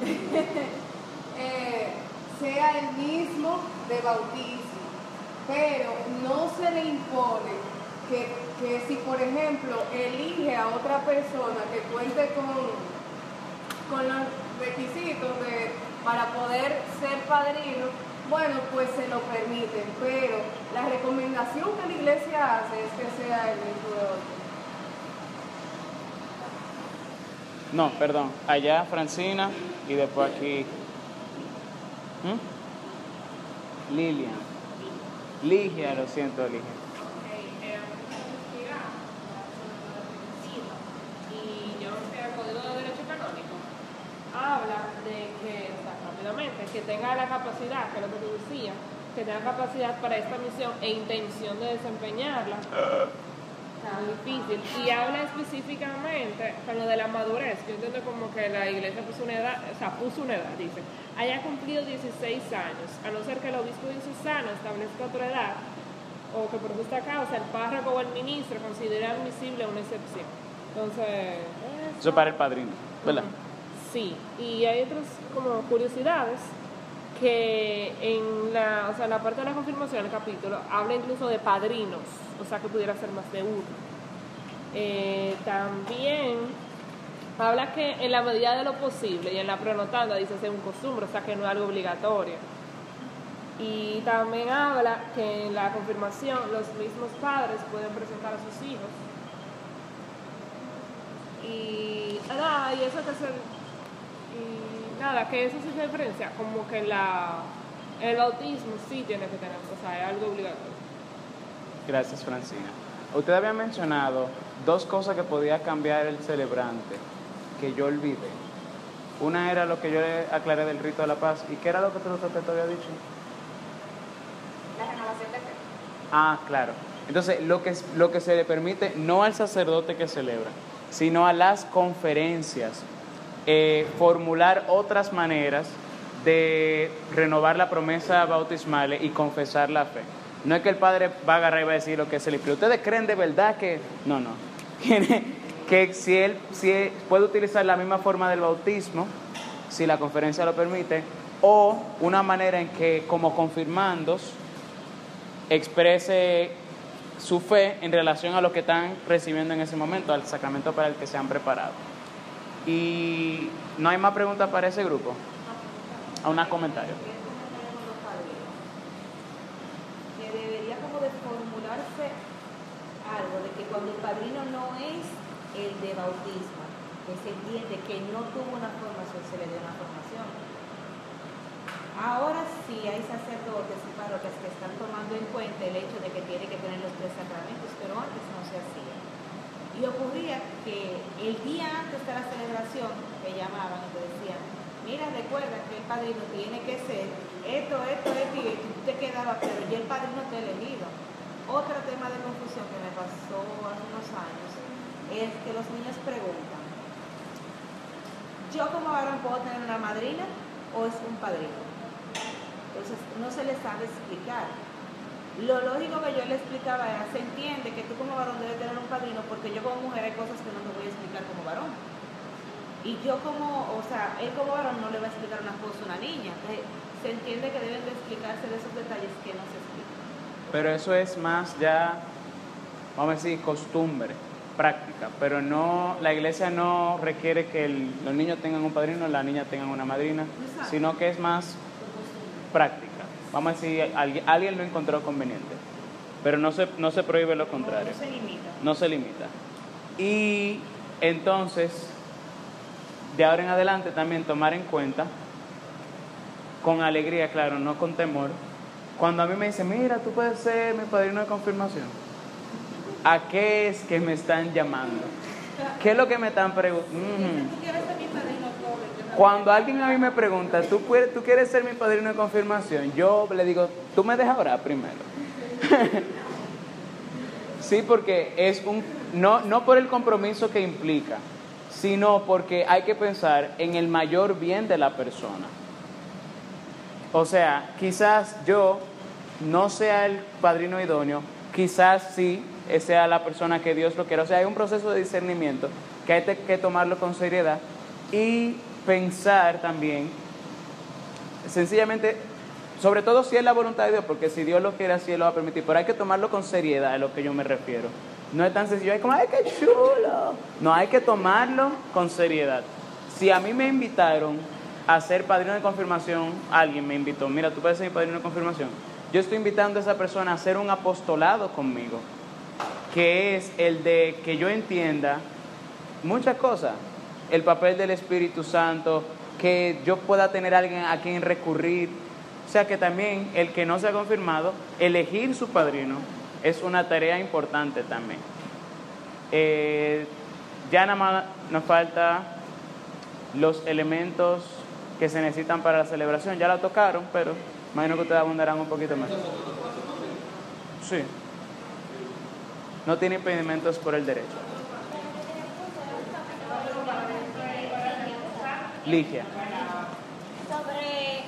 eh, sea el mismo de bautismo, pero no se le impone que, que si, por ejemplo, elige a otra persona que cuente con, con los requisitos de, para poder ser padrino, bueno, pues se lo permiten, pero la recomendación que la iglesia hace es que sea el mismo de otro. No, perdón. Allá Francina y después aquí. ¿Mm? Lilian. Ligia, lo siento, Ligia. y yo no sé, el Código de Derecho Canónico habla de que, o sea, rápidamente, que tenga la capacidad, que es lo que tú decías, que tenga capacidad para esta misión e intención de desempeñarla. Tan difícil. Y habla específicamente con lo de la madurez. Yo entiendo como que la iglesia puso una edad, o sea, puso una edad, dice, haya cumplido 16 años, a no ser que el obispo diocesano establezca otra edad, o que por justa causa el párroco o el ministro considere admisible una excepción. Entonces, Eso para el padrino, ¿verdad? Sí, y hay otras como curiosidades que en la, o sea, en la parte de la confirmación del capítulo habla incluso de padrinos, o sea que pudiera ser más de uno. Eh, también habla que en la medida de lo posible y en la prenotanda dice ser un costumbre, o sea que no es algo obligatorio. Y también habla que en la confirmación los mismos padres pueden presentar a sus hijos. Y nada, y eso que se, y nada, que eso se diferencia, como que la, el bautismo sí tiene que tener, o sea, es algo obligatorio. Gracias, Francina. Usted había mencionado dos cosas que podía cambiar el celebrante, que yo olvidé. Una era lo que yo le aclaré del rito de la paz. ¿Y qué era lo que tú, que te había dicho? La renovación de fe. Ah, claro. Entonces, lo que, lo que se le permite, no al sacerdote que celebra, sino a las conferencias, eh, formular otras maneras de renovar la promesa bautismal y confesar la fe. No es que el padre va a agarrar y va a decir lo que se le pide. ¿Ustedes creen de verdad que.? No, no. que si él, si él puede utilizar la misma forma del bautismo, si la conferencia lo permite, o una manera en que, como confirmandos, exprese su fe en relación a lo que están recibiendo en ese momento, al sacramento para el que se han preparado. Y no hay más preguntas para ese grupo. A un comentario. Que debería como de formularse algo de que cuando el padrino no es el de bautismo, que se entiende que no tuvo una formación, se le dio una formación. Ahora sí hay sacerdotes y parroquias que están tomando en cuenta el hecho de que tiene que tener los tres sacramentos, pero antes no se hacía. Y ocurría que el día antes de la celebración, que llamaban y te decían, mira, recuerda que el padrino tiene que ser esto, esto, esto, y tú te quedabas, pero ya el padrino te ha elegido. Otro tema de confusión que me pasó hace unos años es que los niños preguntan, ¿yo como varón puedo tener una madrina o es un padrino? Entonces no se les sabe explicar. Lo lógico que yo le explicaba era, se entiende que tú como varón debes tener un padrino porque yo como mujer hay cosas que no te voy a explicar como varón. Y yo como, o sea, él como varón no le va a explicar una cosa a una niña. Entonces, se entiende que deben de explicarse de esos detalles que no se explican. Pero eso es más ya, vamos a decir, costumbre, práctica. Pero no, la iglesia no requiere que el- los niños tengan un padrino, las niñas tengan una madrina, sino que es más práctica. Vamos a decir, alguien, alguien lo encontró conveniente. Pero no se, no se prohíbe lo contrario. No se limita. No se limita. Y entonces, de ahora en adelante también tomar en cuenta, con alegría, claro, no con temor, cuando a mí me dicen, mira, tú puedes ser mi padrino de confirmación. ¿A qué es que me están llamando? ¿Qué es lo que me están preguntando? ¿Tú Cuando alguien a mí me pregunta, ¿tú, puedes- ¿tú quieres ser mi padrino de confirmación? Yo le digo, tú me dejas orar primero. sí, porque es un, no, no por el compromiso que implica, sino porque hay que pensar en el mayor bien de la persona. O sea, quizás yo no sea el padrino idóneo, quizás sí sea la persona que Dios lo quiera. O sea, hay un proceso de discernimiento que hay que tomarlo con seriedad y pensar también, sencillamente, sobre todo si es la voluntad de Dios, porque si Dios lo quiere así, lo va a permitir, pero hay que tomarlo con seriedad, a lo que yo me refiero. No es tan sencillo, como, ¡ay, qué chulo! No, hay que tomarlo con seriedad. Si a mí me invitaron a ser padrino de confirmación, alguien me invitó, mira, tú puedes ser mi padrino de confirmación. Yo estoy invitando a esa persona a hacer un apostolado conmigo, que es el de que yo entienda muchas cosas. El papel del Espíritu Santo, que yo pueda tener alguien a quien recurrir. O sea que también el que no se ha confirmado, elegir su padrino es una tarea importante también. Eh, ya nada más nos falta los elementos que se necesitan para la celebración. Ya la tocaron, pero imagino que ustedes abundarán un poquito más. Sí. No tiene impedimentos por el derecho. Ligia. Sobre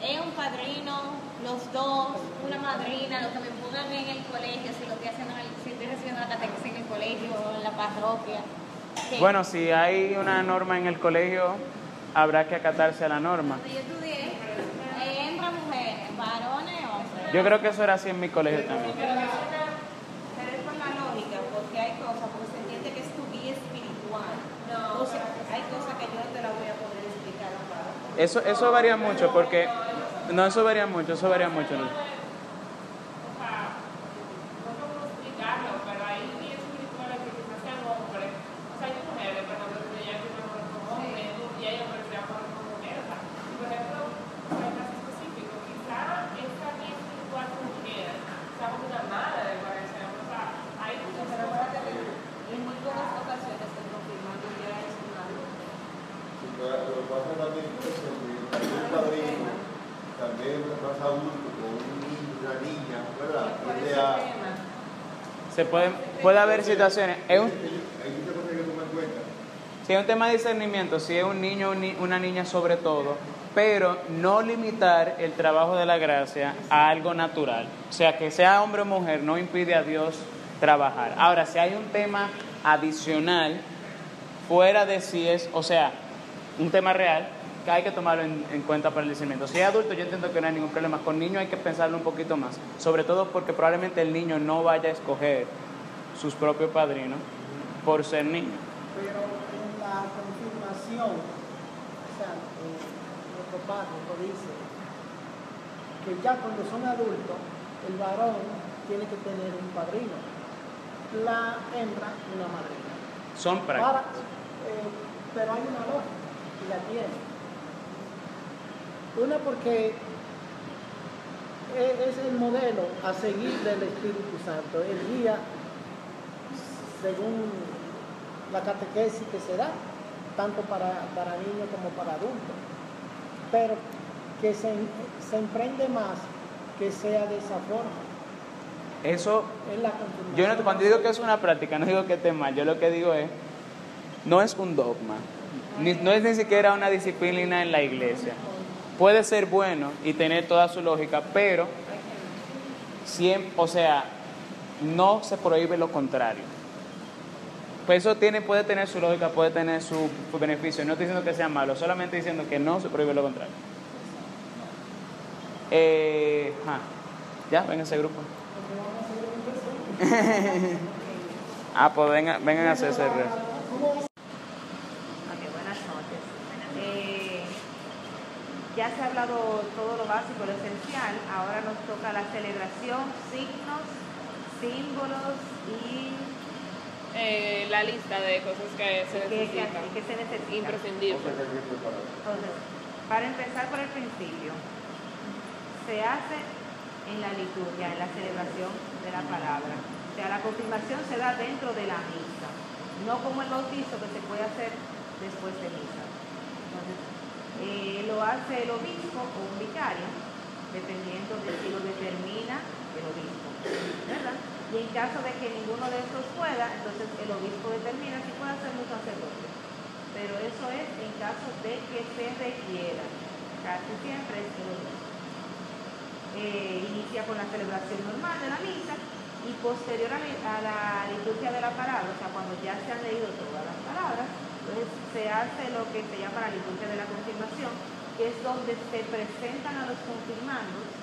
es un padrino, los dos, una madrina, lo que me pongan en el colegio, si lo estoy haciendo en el, si estoy recibiendo la catequesis en el colegio o en la parroquia. Bueno, si hay una norma en el colegio, habrá que acatarse a la norma. Donde yo estudié, eh, varones, hombres. Yo creo que eso era así en mi colegio también. Pero es por la lógica, porque hay cosas, porque se entiende Eso, eso varía mucho porque... No, eso varía mucho, eso varía mucho. En muy pocas ocasiones el confirmando ya es un adulto. Sí, pero lo que pasa también es que el padrino también más adulto con un niño, una niña, ¿verdad? Tiende a- Se puede, haber situaciones. Es un, si es un tema de discernimiento, si es un niño o una niña sobre todo, pero no limitar el trabajo de la gracia a algo natural. O sea, que sea hombre o mujer no impide a Dios trabajar. Ahora, si hay un tema adicional fuera de si es, o sea, un tema real, que hay que tomarlo en, en cuenta para el discernimiento. Si es adulto, yo entiendo que no hay ningún problema. Con niño hay que pensarlo un poquito más, sobre todo porque probablemente el niño no vaya a escoger sus propios padrinos por ser niño. Pero en la confirmación, o sea, eh, nuestro párroco dice que ya cuando son adultos, el varón tiene que tener un padrino, la hembra una madrina. Son Para, prácticos. eh, pero hay una lógica, y la tiene. Una porque e- es el modelo a seguir del Espíritu Santo, el guía según la catequesis que se da, tanto para, para niños como para adultos. Pero que se, se emprende más que sea de esa forma. Eso, Es la yo no, cuando digo que es una práctica, no digo que esté mal, yo lo que digo es, no es un dogma, ni- no es ni siquiera una disciplina en la iglesia. Puede ser bueno y tener toda su lógica, pero siempre, o sea, no se prohíbe lo contrario. Pues eso tiene, puede tener su lógica, puede tener su beneficio. No estoy diciendo que sea malo, solamente diciendo que no se prohíbe lo contrario. Eh, ah, ya, ven ese grupo. ah, pues vengan, vengan a hacer ese noches. Eh, ya se ha hablado todo lo básico, lo esencial. Ahora nos toca la celebración, signos, símbolos y Eh, la lista de cosas que se qué- necesitan. se necesita. Imprescindible. Entonces, para empezar por el principio, se hace en la liturgia, en la celebración de la palabra. O sea, la confirmación se da dentro de la misa, no como el bautizo que se puede hacer después de misa. Entonces, eh, lo hace el obispo o un vicario, dependiendo de si lo determina el obispo, ¿verdad? Y en caso de que ninguno de estos pueda, entonces el obispo determina si puede hacerlo un sacerdote. Pero eso es en caso de que se requiera. Casi siempre es el. Eh, inicia con la celebración normal de la misa y posterior a, la liturgia de la palabra, o sea, cuando ya se han leído todas las palabras, entonces se hace lo que se llama la liturgia de la confirmación, que es donde se presentan a los confirmandos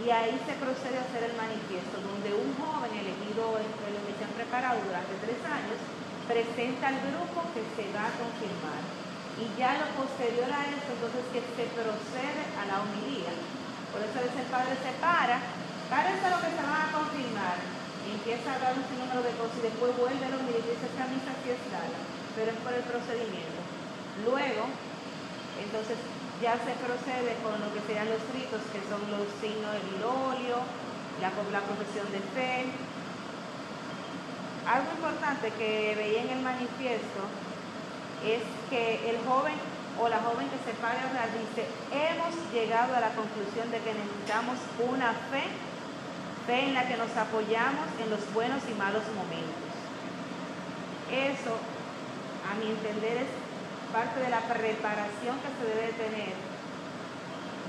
y ahí se procede a hacer el manifiesto, donde un joven elegido entre los que se han preparado durante tres años presenta al grupo que se va a confirmar. Y ya lo posterior a eso, entonces que se procede a la homilía. Por eso a veces el padre se para, párense lo que se van a confirmar, empieza a dar un sinnúmero de cosas y después vuelve a la homilía y dice, esta misa sí es larga, pero es por el procedimiento. Luego, entonces ya se procede con lo que serían los ritos, que son los signos del óleo, la, la profesión de fe. Algo importante que veía en el manifiesto es que el joven o la joven que se paga a orar dice, hemos llegado a la conclusión de que necesitamos una fe, fe en la que nos apoyamos en los buenos y malos momentos. Eso, a mi entender, es parte de la preparación que se debe tener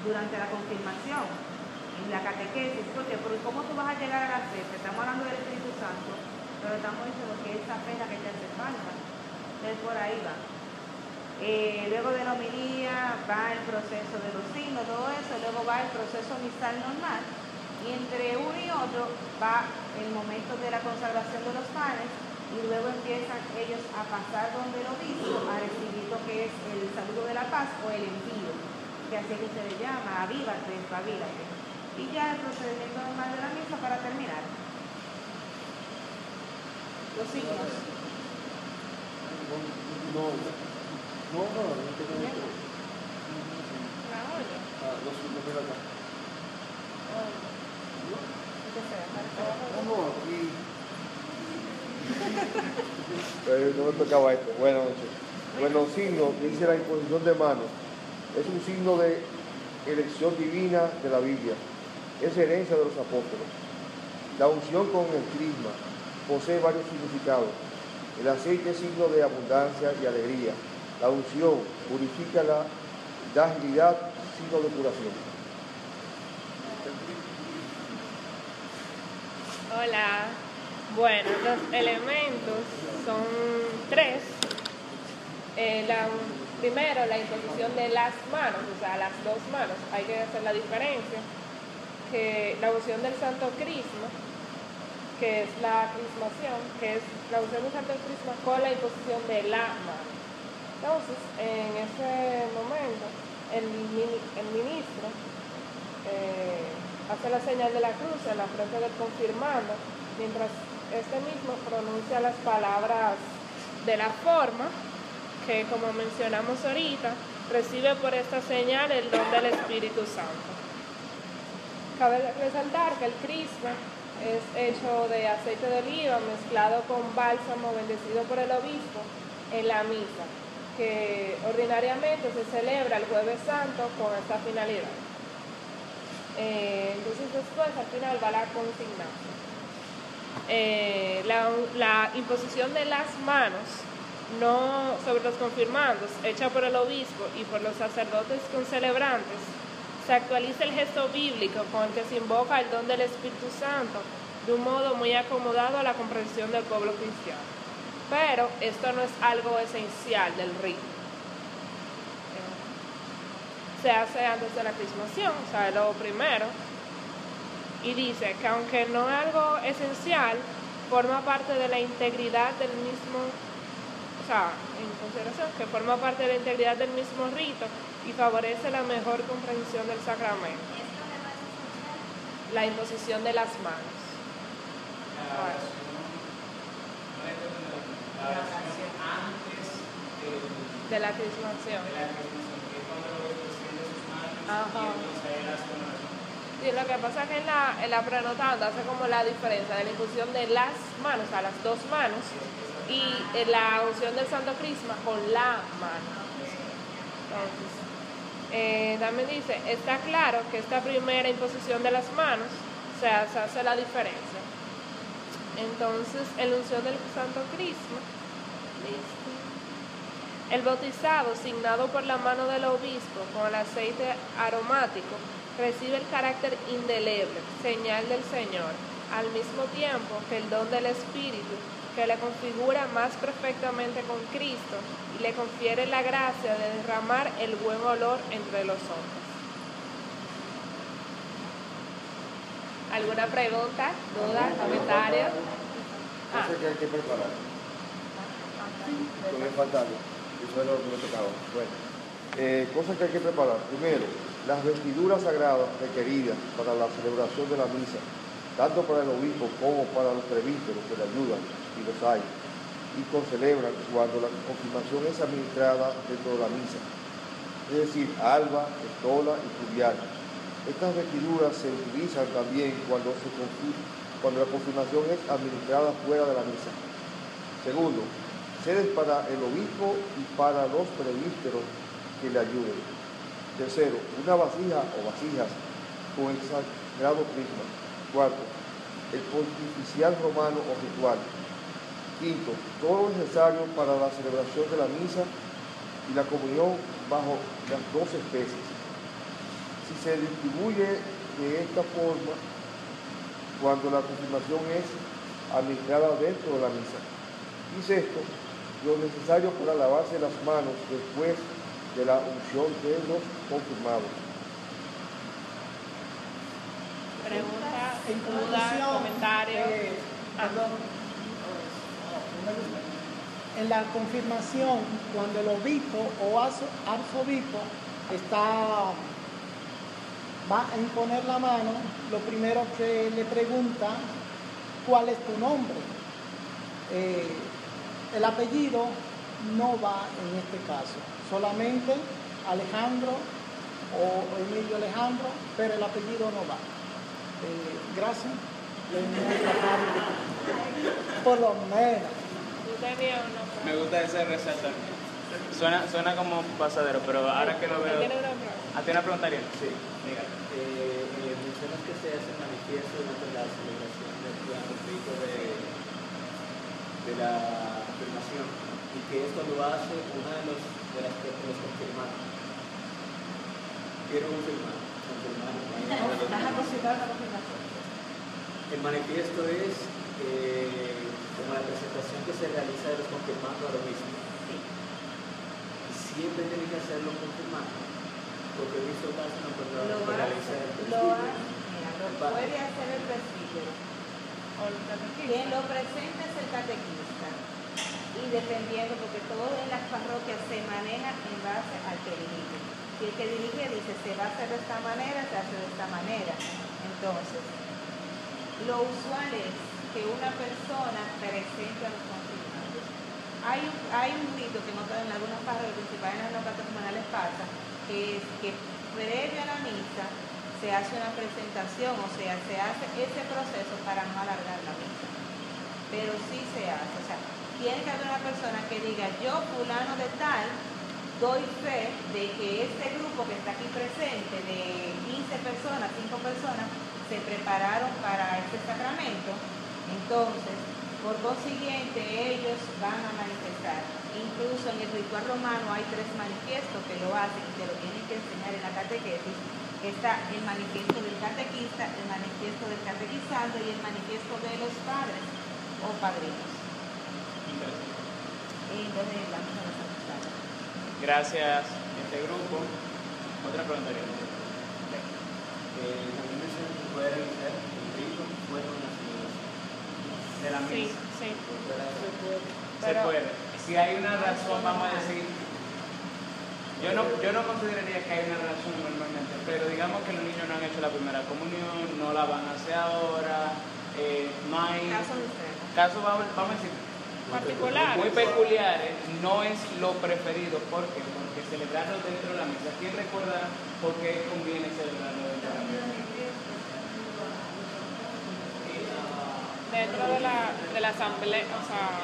durante la confirmación, en la catequesis, porque, ¿cómo tú vas a llegar a la fe? Estamos hablando del Espíritu Santo, pero estamos diciendo que esa fe que te hace falta. Entonces por ahí va. Eh, luego de la homilía va el proceso de los signos, todo eso, luego va el proceso misal normal, y entre uno y otro va el momento de la consagración de los panes, y luego empiezan ellos a pasar donde el obispo a recibir lo que es el saludo de la paz o el envío. que así es que se le llama, avívate, espabilate. Y ya el procedimiento normal de la misa para terminar. Los signos. No, no, no, no tengo mucho. La olla. Ah, los signos, mira acá. No, no, aquí. No me tocaba esto. Buenas noches. Bueno, signo, dice la imposición de manos, es un signo de elección divina de la Biblia. Es herencia de los apóstoles. La unción con el crisma posee varios significados. El aceite es signo de abundancia y alegría. La unción purifica la, da agilidad, signo de curación. Hola. Bueno, los elementos son tres. Eh, la- primero, la imposición de las manos, o sea, las dos manos. Hay que hacer la diferencia. Que la unción del Santo Crisma, que es la crismación, que es la unción del Santo Crisma con la imposición de la mano. Entonces, en ese momento, el, el ministro eh, hace la señal de la cruz en la frente del confirmando, mientras este mismo pronuncia las palabras de la forma que, como mencionamos ahorita, recibe por esta señal el don del Espíritu Santo. Cabe resaltar que el crisma es hecho de aceite de oliva mezclado con bálsamo bendecido por el obispo en la misa, que ordinariamente se celebra el jueves santo con esta finalidad. Eh, entonces después al final va la consignación. Eh, la, imposición de las manos no sobre los confirmandos, hecha por el obispo y por los sacerdotes concelebrantes, se actualiza el gesto bíblico con el que se invoca el don del Espíritu Santo de un modo muy acomodado a la comprensión del pueblo cristiano. Pero esto no es algo esencial del rito. Eh, Se hace antes de la crismación, o sea, lo primero, y dice que aunque no es algo esencial, forma parte de la integridad del mismo, o sea, en consideración, que forma parte de la integridad del mismo rito y favorece la mejor comprensión del sacramento. La imposición de las manos. De, la crismación. de la crismación, que es cuando lo extiende sus manos Ajá. Sí, lo que pasa es que en la, en la prenotanda hace como la diferencia de la infusión de las manos, a las dos manos, y eh, la unción del Santo Crisma con la mano. Entonces, eh, también dice, está claro que esta primera imposición de las manos se hace, la diferencia. Entonces, el unción del Santo Crisma. El bautizado, signado por la mano del obispo con el aceite aromático, recibe el carácter indeleble, señal del Señor, al mismo tiempo que el don del Espíritu, que le configura más perfectamente con Cristo y le confiere la gracia de derramar el buen olor entre los hombres. ¿Alguna pregunta, duda, comentario? Ah. Cosa que hay que preparar. Eso lo que me tocaba. Bueno, eh, cosas que hay que preparar. Primero, las vestiduras sagradas requeridas para la celebración de la misa, tanto para el obispo como para los presbíteros que le ayudan, y los hay, y concelebran cuando la confirmación es administrada dentro de la misa, es decir, alba, estola y fluvial. Estas vestiduras se utilizan también cuando la confirmación es administrada fuera de la misa. Segundo, sedes para el obispo y para los presbíteros que le ayuden. Tercero, una vasija o vasijas con el sagrado crisma. Cuarto, el pontificial romano o ritual. Quinto, todo lo necesario para la celebración de la misa y la comunión bajo las dos especies. Si se distribuye de esta forma, cuando la confirmación es administrada dentro de la misa. Y sexto, lo necesario para lavarse las manos después de la unción de los confirmados. Pregunta, En duda, conclusión, comentario. eh, Ah. perdón, en la confirmación, cuando el obispo o arzobispo está, va a imponer la mano, lo primero que le pregunta, ¿cuál es tu nombre? Eh, el apellido no va en este caso, solamente Alejandro o Emilio Alejandro, pero el apellido no va. Eh, gracias. Por lo menos. Me gusta ese resaltar. Suena, suena como pasadero, pero ahora que lo veo. ¿A ti una pregunta, Ariel? Sí. Mira, eh, eh, mencionas que se hace manifiesto durante la celebración del rito de, de la confirmación y que esto lo hace una de los, de las, de los confirmados. Quiero confirmar. confirmar. El manifiesto es eh, como la presentación que se realiza de los confirmandos a lo mismo. Y siempre tiene que hacerlo confirmando. Porque he visto casos en los que realiza el lo hace, mira, lo puede hacer el presbítero. Quien lo presenta es el catequista. Y dependiendo, porque todo en las parroquias se maneja en base al que dirige. Si el que dirige dice se va a hacer de esta manera, se hace de esta manera. Entonces, lo usual es que una persona presente a los confirmados. Hay, un- rito que no en algunas parroquias, principalmente en los catecumenales pasa, que es que previo a la misa se hace una presentación, o sea, se hace ese proceso para no alargar la misa. Pero sí se hace, o sea, tiene que haber una persona que diga, yo fulano de tal, doy fe de que este grupo que está aquí presente, de 15 personas, 5 personas, se prepararon para este sacramento. Entonces, por consiguiente, ellos van a manifestar. Incluso en el ritual romano hay tres manifiestos que lo hacen y te lo tienen que enseñar en la catequesis. Está el manifiesto del catequista, el manifiesto del catequizando y el manifiesto de los padres o padrinos. Entonces, vamos a los Gracias, este grupo. Otra pregunta. Eh, también que puede realizar el rito fuera de una celebración. De la Sí, misa. sí. Se Pero- puede. Si hay una razón, vamos a decir. Yo no, yo no consideraría que hay una razón normalmente, pero digamos que los niños no han hecho la primera comunión, no la van a hacer ahora, eh, no hay Casos extremos. casos, vamos, vamos a decir, Particulares. muy peculiares, no es lo preferido. ¿Por qué? Porque celebrarlo dentro de la misa. ¿Quién recuerda por qué conviene celebrarlo dentro de la misa? Dentro de la, de la asamblea, o sea,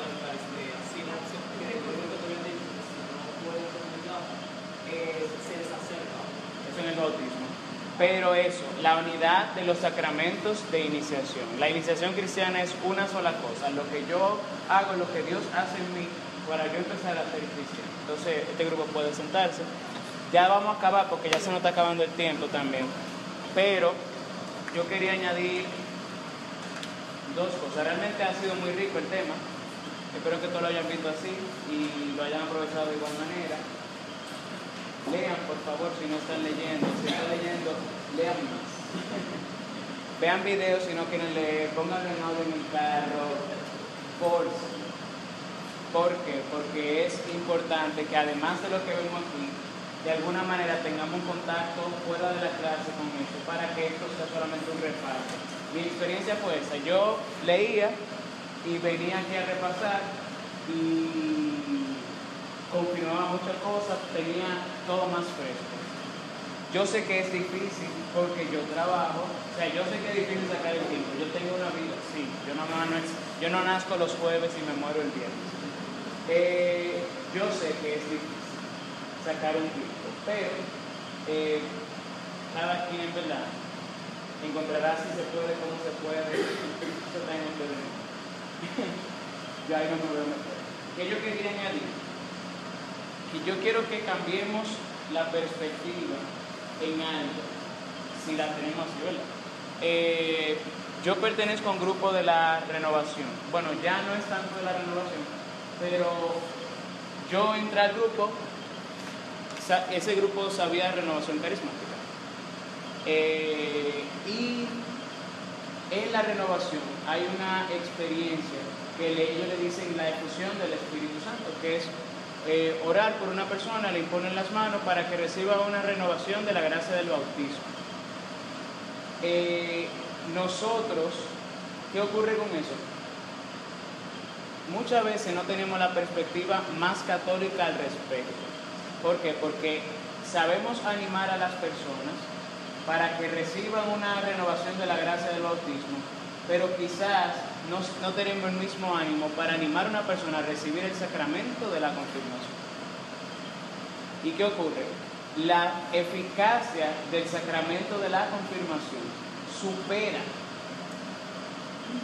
Eso en el bautismo. Pero eso, la unidad de los sacramentos de iniciación. La iniciación cristiana es una sola cosa. Lo que yo hago, lo que Dios hace en mí para yo empezar a ser cristiano. Entonces, este grupo puede sentarse. Ya vamos a acabar porque ya se nos está acabando el tiempo también. Pero yo quería añadir dos cosas. Realmente ha sido muy rico el tema. Espero que todos lo hayan visto así y lo hayan aprovechado de igual manera. Lean, por favor, si no están leyendo. Si están leyendo, lean más. Vean videos si no quieren leer, pónganlo en audio en el carro. Por, ¿Por qué? Porque es importante que además de lo que vemos aquí, de alguna manera tengamos un contacto fuera de la clase con esto, para que esto sea solamente un repaso. Mi experiencia fue esa. Yo leía y venía aquí a repasar y confirmaba muchas cosas, tenía todo más fresco. Yo sé que es difícil porque yo trabajo, o sea, yo sé que es difícil sacar el tiempo. Yo tengo una vida, sí, yo no, no, yo no nazco los jueves y me muero el viernes. Eh, yo sé que es difícil sacar un tiempo, pero eh, cada quien, ¿verdad? Encontrará si se puede, cómo se puede. En yo ahí no me veo mejor. ¿Qué yo quería añadir? Y yo quiero que cambiemos la perspectiva en algo, si la tenemos así, ¿verdad? Eh, yo pertenezco a un grupo de la renovación. Bueno, ya no es tanto de la renovación, pero yo entré al grupo, ese grupo sabía renovación carismática. Eh, y en la renovación hay una experiencia que ellos le dicen la efusión del Espíritu Santo, que es eh, orar por una persona, le imponen las manos para que reciba una renovación de la gracia del bautismo. Eh, nosotros, ¿qué ocurre con eso? Muchas veces no tenemos la perspectiva más católica al respecto. ¿Por qué? Porque sabemos animar a las personas para que reciban una renovación de la gracia del bautismo, pero quizás no, no, tenemos el mismo ánimo para animar a una persona a recibir el sacramento de la confirmación. ¿Y qué ocurre? La eficacia del sacramento de la confirmación supera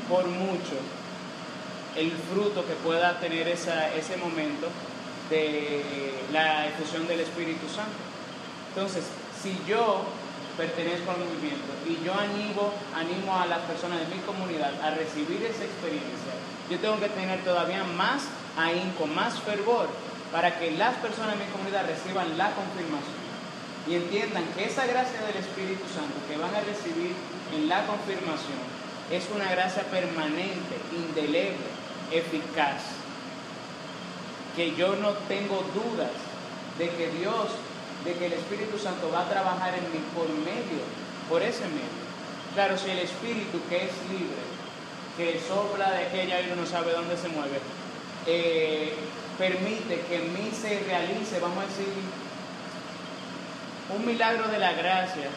por mucho el fruto que pueda tener ese momento de la efusión del Espíritu Santo. Entonces, si yo pertenezco al movimiento. Y yo animo, animo a las personas de mi comunidad a recibir esa experiencia, yo tengo que tener todavía más ahínco, más fervor para que las personas de mi comunidad reciban la confirmación y entiendan que esa gracia del Espíritu Santo que van a recibir en la confirmación es una gracia permanente, indeleble, eficaz, que yo no tengo dudas de que Dios de que el Espíritu Santo va a trabajar en mí por medio, por ese medio. Claro, si el Espíritu que es libre, que sopla de aquella y uno no sabe dónde se mueve, eh, permite que en mí se realice, vamos a decir, un milagro de la gracia,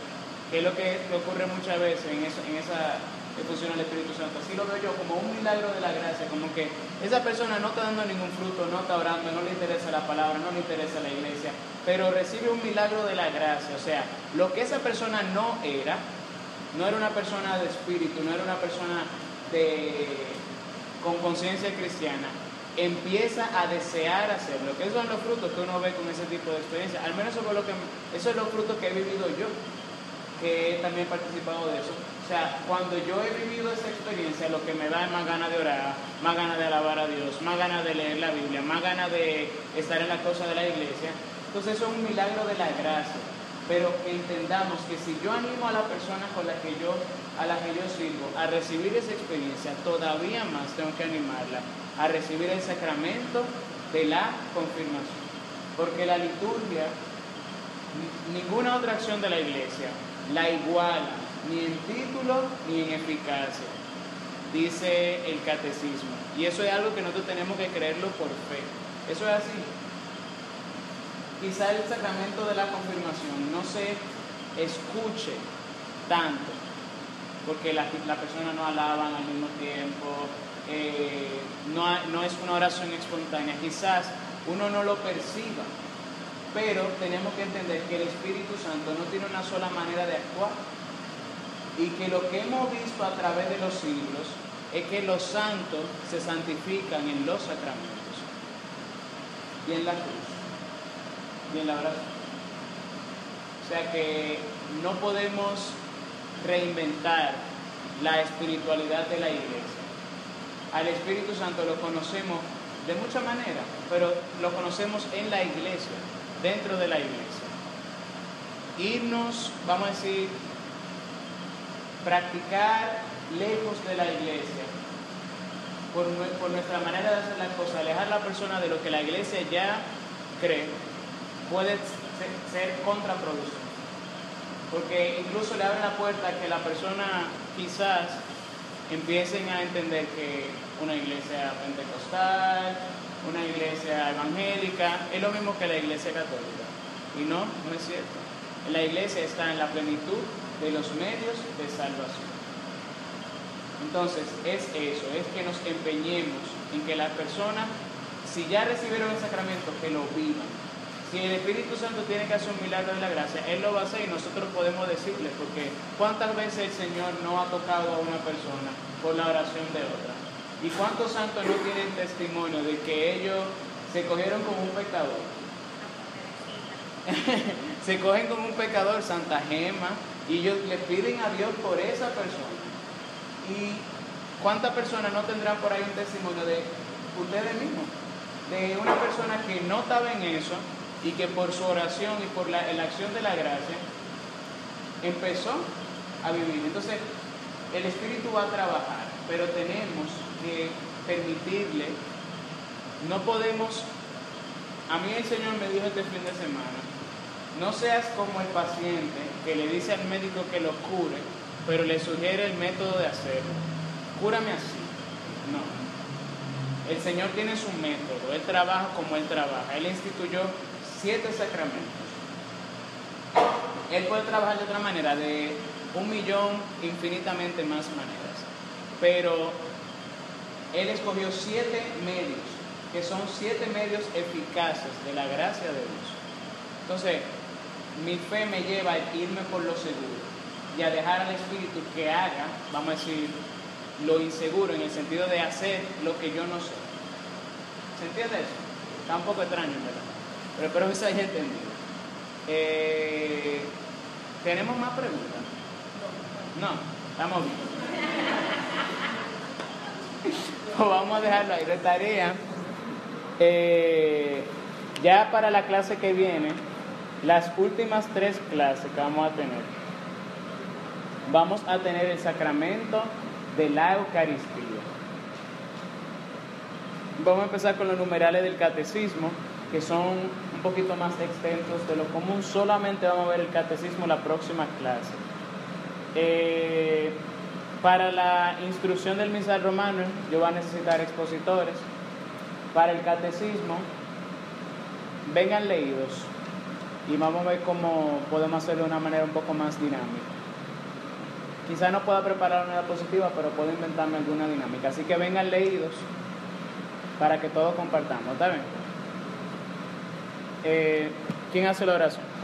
que es lo que, ocurre muchas veces en esa que funciona el Espíritu Santo. Así lo veo yo como un milagro de la gracia, como que esa persona no está dando ningún fruto, no está orando, no le interesa la palabra, no le interesa la iglesia, pero recibe un milagro de la gracia. O sea, lo que esa persona no era, no era una persona de espíritu, no era una persona de, con conciencia cristiana, empieza a desear hacerlo. Que son los frutos que uno ve con ese tipo de experiencia. Al menos eso, lo que, eso es los frutos que he vivido yo, que he también participado de eso. O sea, cuando yo he vivido esa experiencia, lo que me da es más ganas de orar, más ganas de alabar a Dios, más ganas de leer la Biblia, más ganas de estar en la cosa de la iglesia. Entonces eso es un milagro de la gracia. Pero entendamos que si yo animo a la persona con la que yo, a la que yo sirvo a recibir esa experiencia, todavía más tengo que animarla a recibir el sacramento de la confirmación. Porque la liturgia, ninguna otra acción de la iglesia la iguala ni en título ni en eficacia, dice el catecismo. Y eso es algo que nosotros tenemos que creerlo por fe. Eso es así. Quizá el sacramento de la confirmación no se escuche tanto, porque la, la persona no alaban al mismo tiempo, eh, no, no es una oración espontánea. Quizás uno no lo perciba, pero tenemos que entender que el Espíritu Santo no tiene una sola manera de actuar y que lo que hemos visto a través de los siglos es que los santos se santifican en los sacramentos y en la cruz y en la oración. O sea que no podemos reinventar la espiritualidad de la iglesia. Al Espíritu Santo lo conocemos de muchas maneras, pero lo conocemos en la iglesia, dentro de la iglesia. Irnos, vamos a decir, practicar lejos de la iglesia, por, nuestra manera de hacer las cosas, alejar a la persona de lo que la iglesia ya cree, puede ser, contraproducente. Porque incluso le abre la puerta a que la persona quizás empiecen a entender que una iglesia pentecostal, una iglesia evangélica, es lo mismo que la iglesia católica. Y no, no es cierto. La iglesia está en la plenitud de los medios de salvación. Entonces, es eso, es que nos empeñemos en que las personas, si ya recibieron el sacramento, que lo vivan. Si el Espíritu Santo tiene que hacer un milagro de la gracia, Él lo va a hacer y nosotros podemos decirle, porque ¿cuántas veces el Señor no ha tocado a una persona por la oración de otra? ¿Y cuántos santos no tienen testimonio de que ellos se cogieron como un pecador? se cogen como un pecador, Santa Gema, y ellos le piden a Dios por esa persona. ¿Y cuántas personas no tendrán por ahí un testimonio de ustedes mismos? De una persona que no estaba en eso y que por su oración y por la, la acción de la gracia empezó a vivir. Entonces, el Espíritu va a trabajar, pero tenemos que permitirle, no podemos a mí el Señor me dijo este fin de semana, no seas como el paciente que le dice al médico que lo cure, pero le sugiere el método de hacerlo. Cúrame así. No. El Señor tiene su método, Él trabaja como Él trabaja. Él instituyó siete sacramentos. Él puede trabajar de otra manera, de un millón infinitamente más maneras. Pero Él escogió siete medios, que son siete medios eficaces de la gracia de Dios. Entonces, mi fe me lleva a irme por lo seguro y a dejar al Espíritu que haga, vamos a decir, lo inseguro en el sentido de hacer lo que yo no sé. ¿Se entiende eso? Está un poco extraño, ¿verdad? Pero espero que se haya entendido. Eh, ¿Tenemos más preguntas? No, estamos bien. Pues vamos a dejarlo ahí de tarea. Eh, ya para la clase que viene, las últimas tres clases que vamos a tener, vamos a tener el sacramento de la Eucaristía. Vamos a empezar con los numerales del catecismo, que son un poquito más extensos de lo común. Solamente vamos a ver el catecismo la próxima clase. Eh, para la instrucción del misal romano, yo voy a necesitar expositores. Para el catecismo, vengan leídos y vamos a ver cómo podemos hacerlo de una manera un poco más dinámica. Quizá no pueda preparar una diapositiva, pero puedo inventarme alguna dinámica. Así que vengan leídos para que todos compartamos. ¿Está bien? Eh, ¿Quién hace la oración?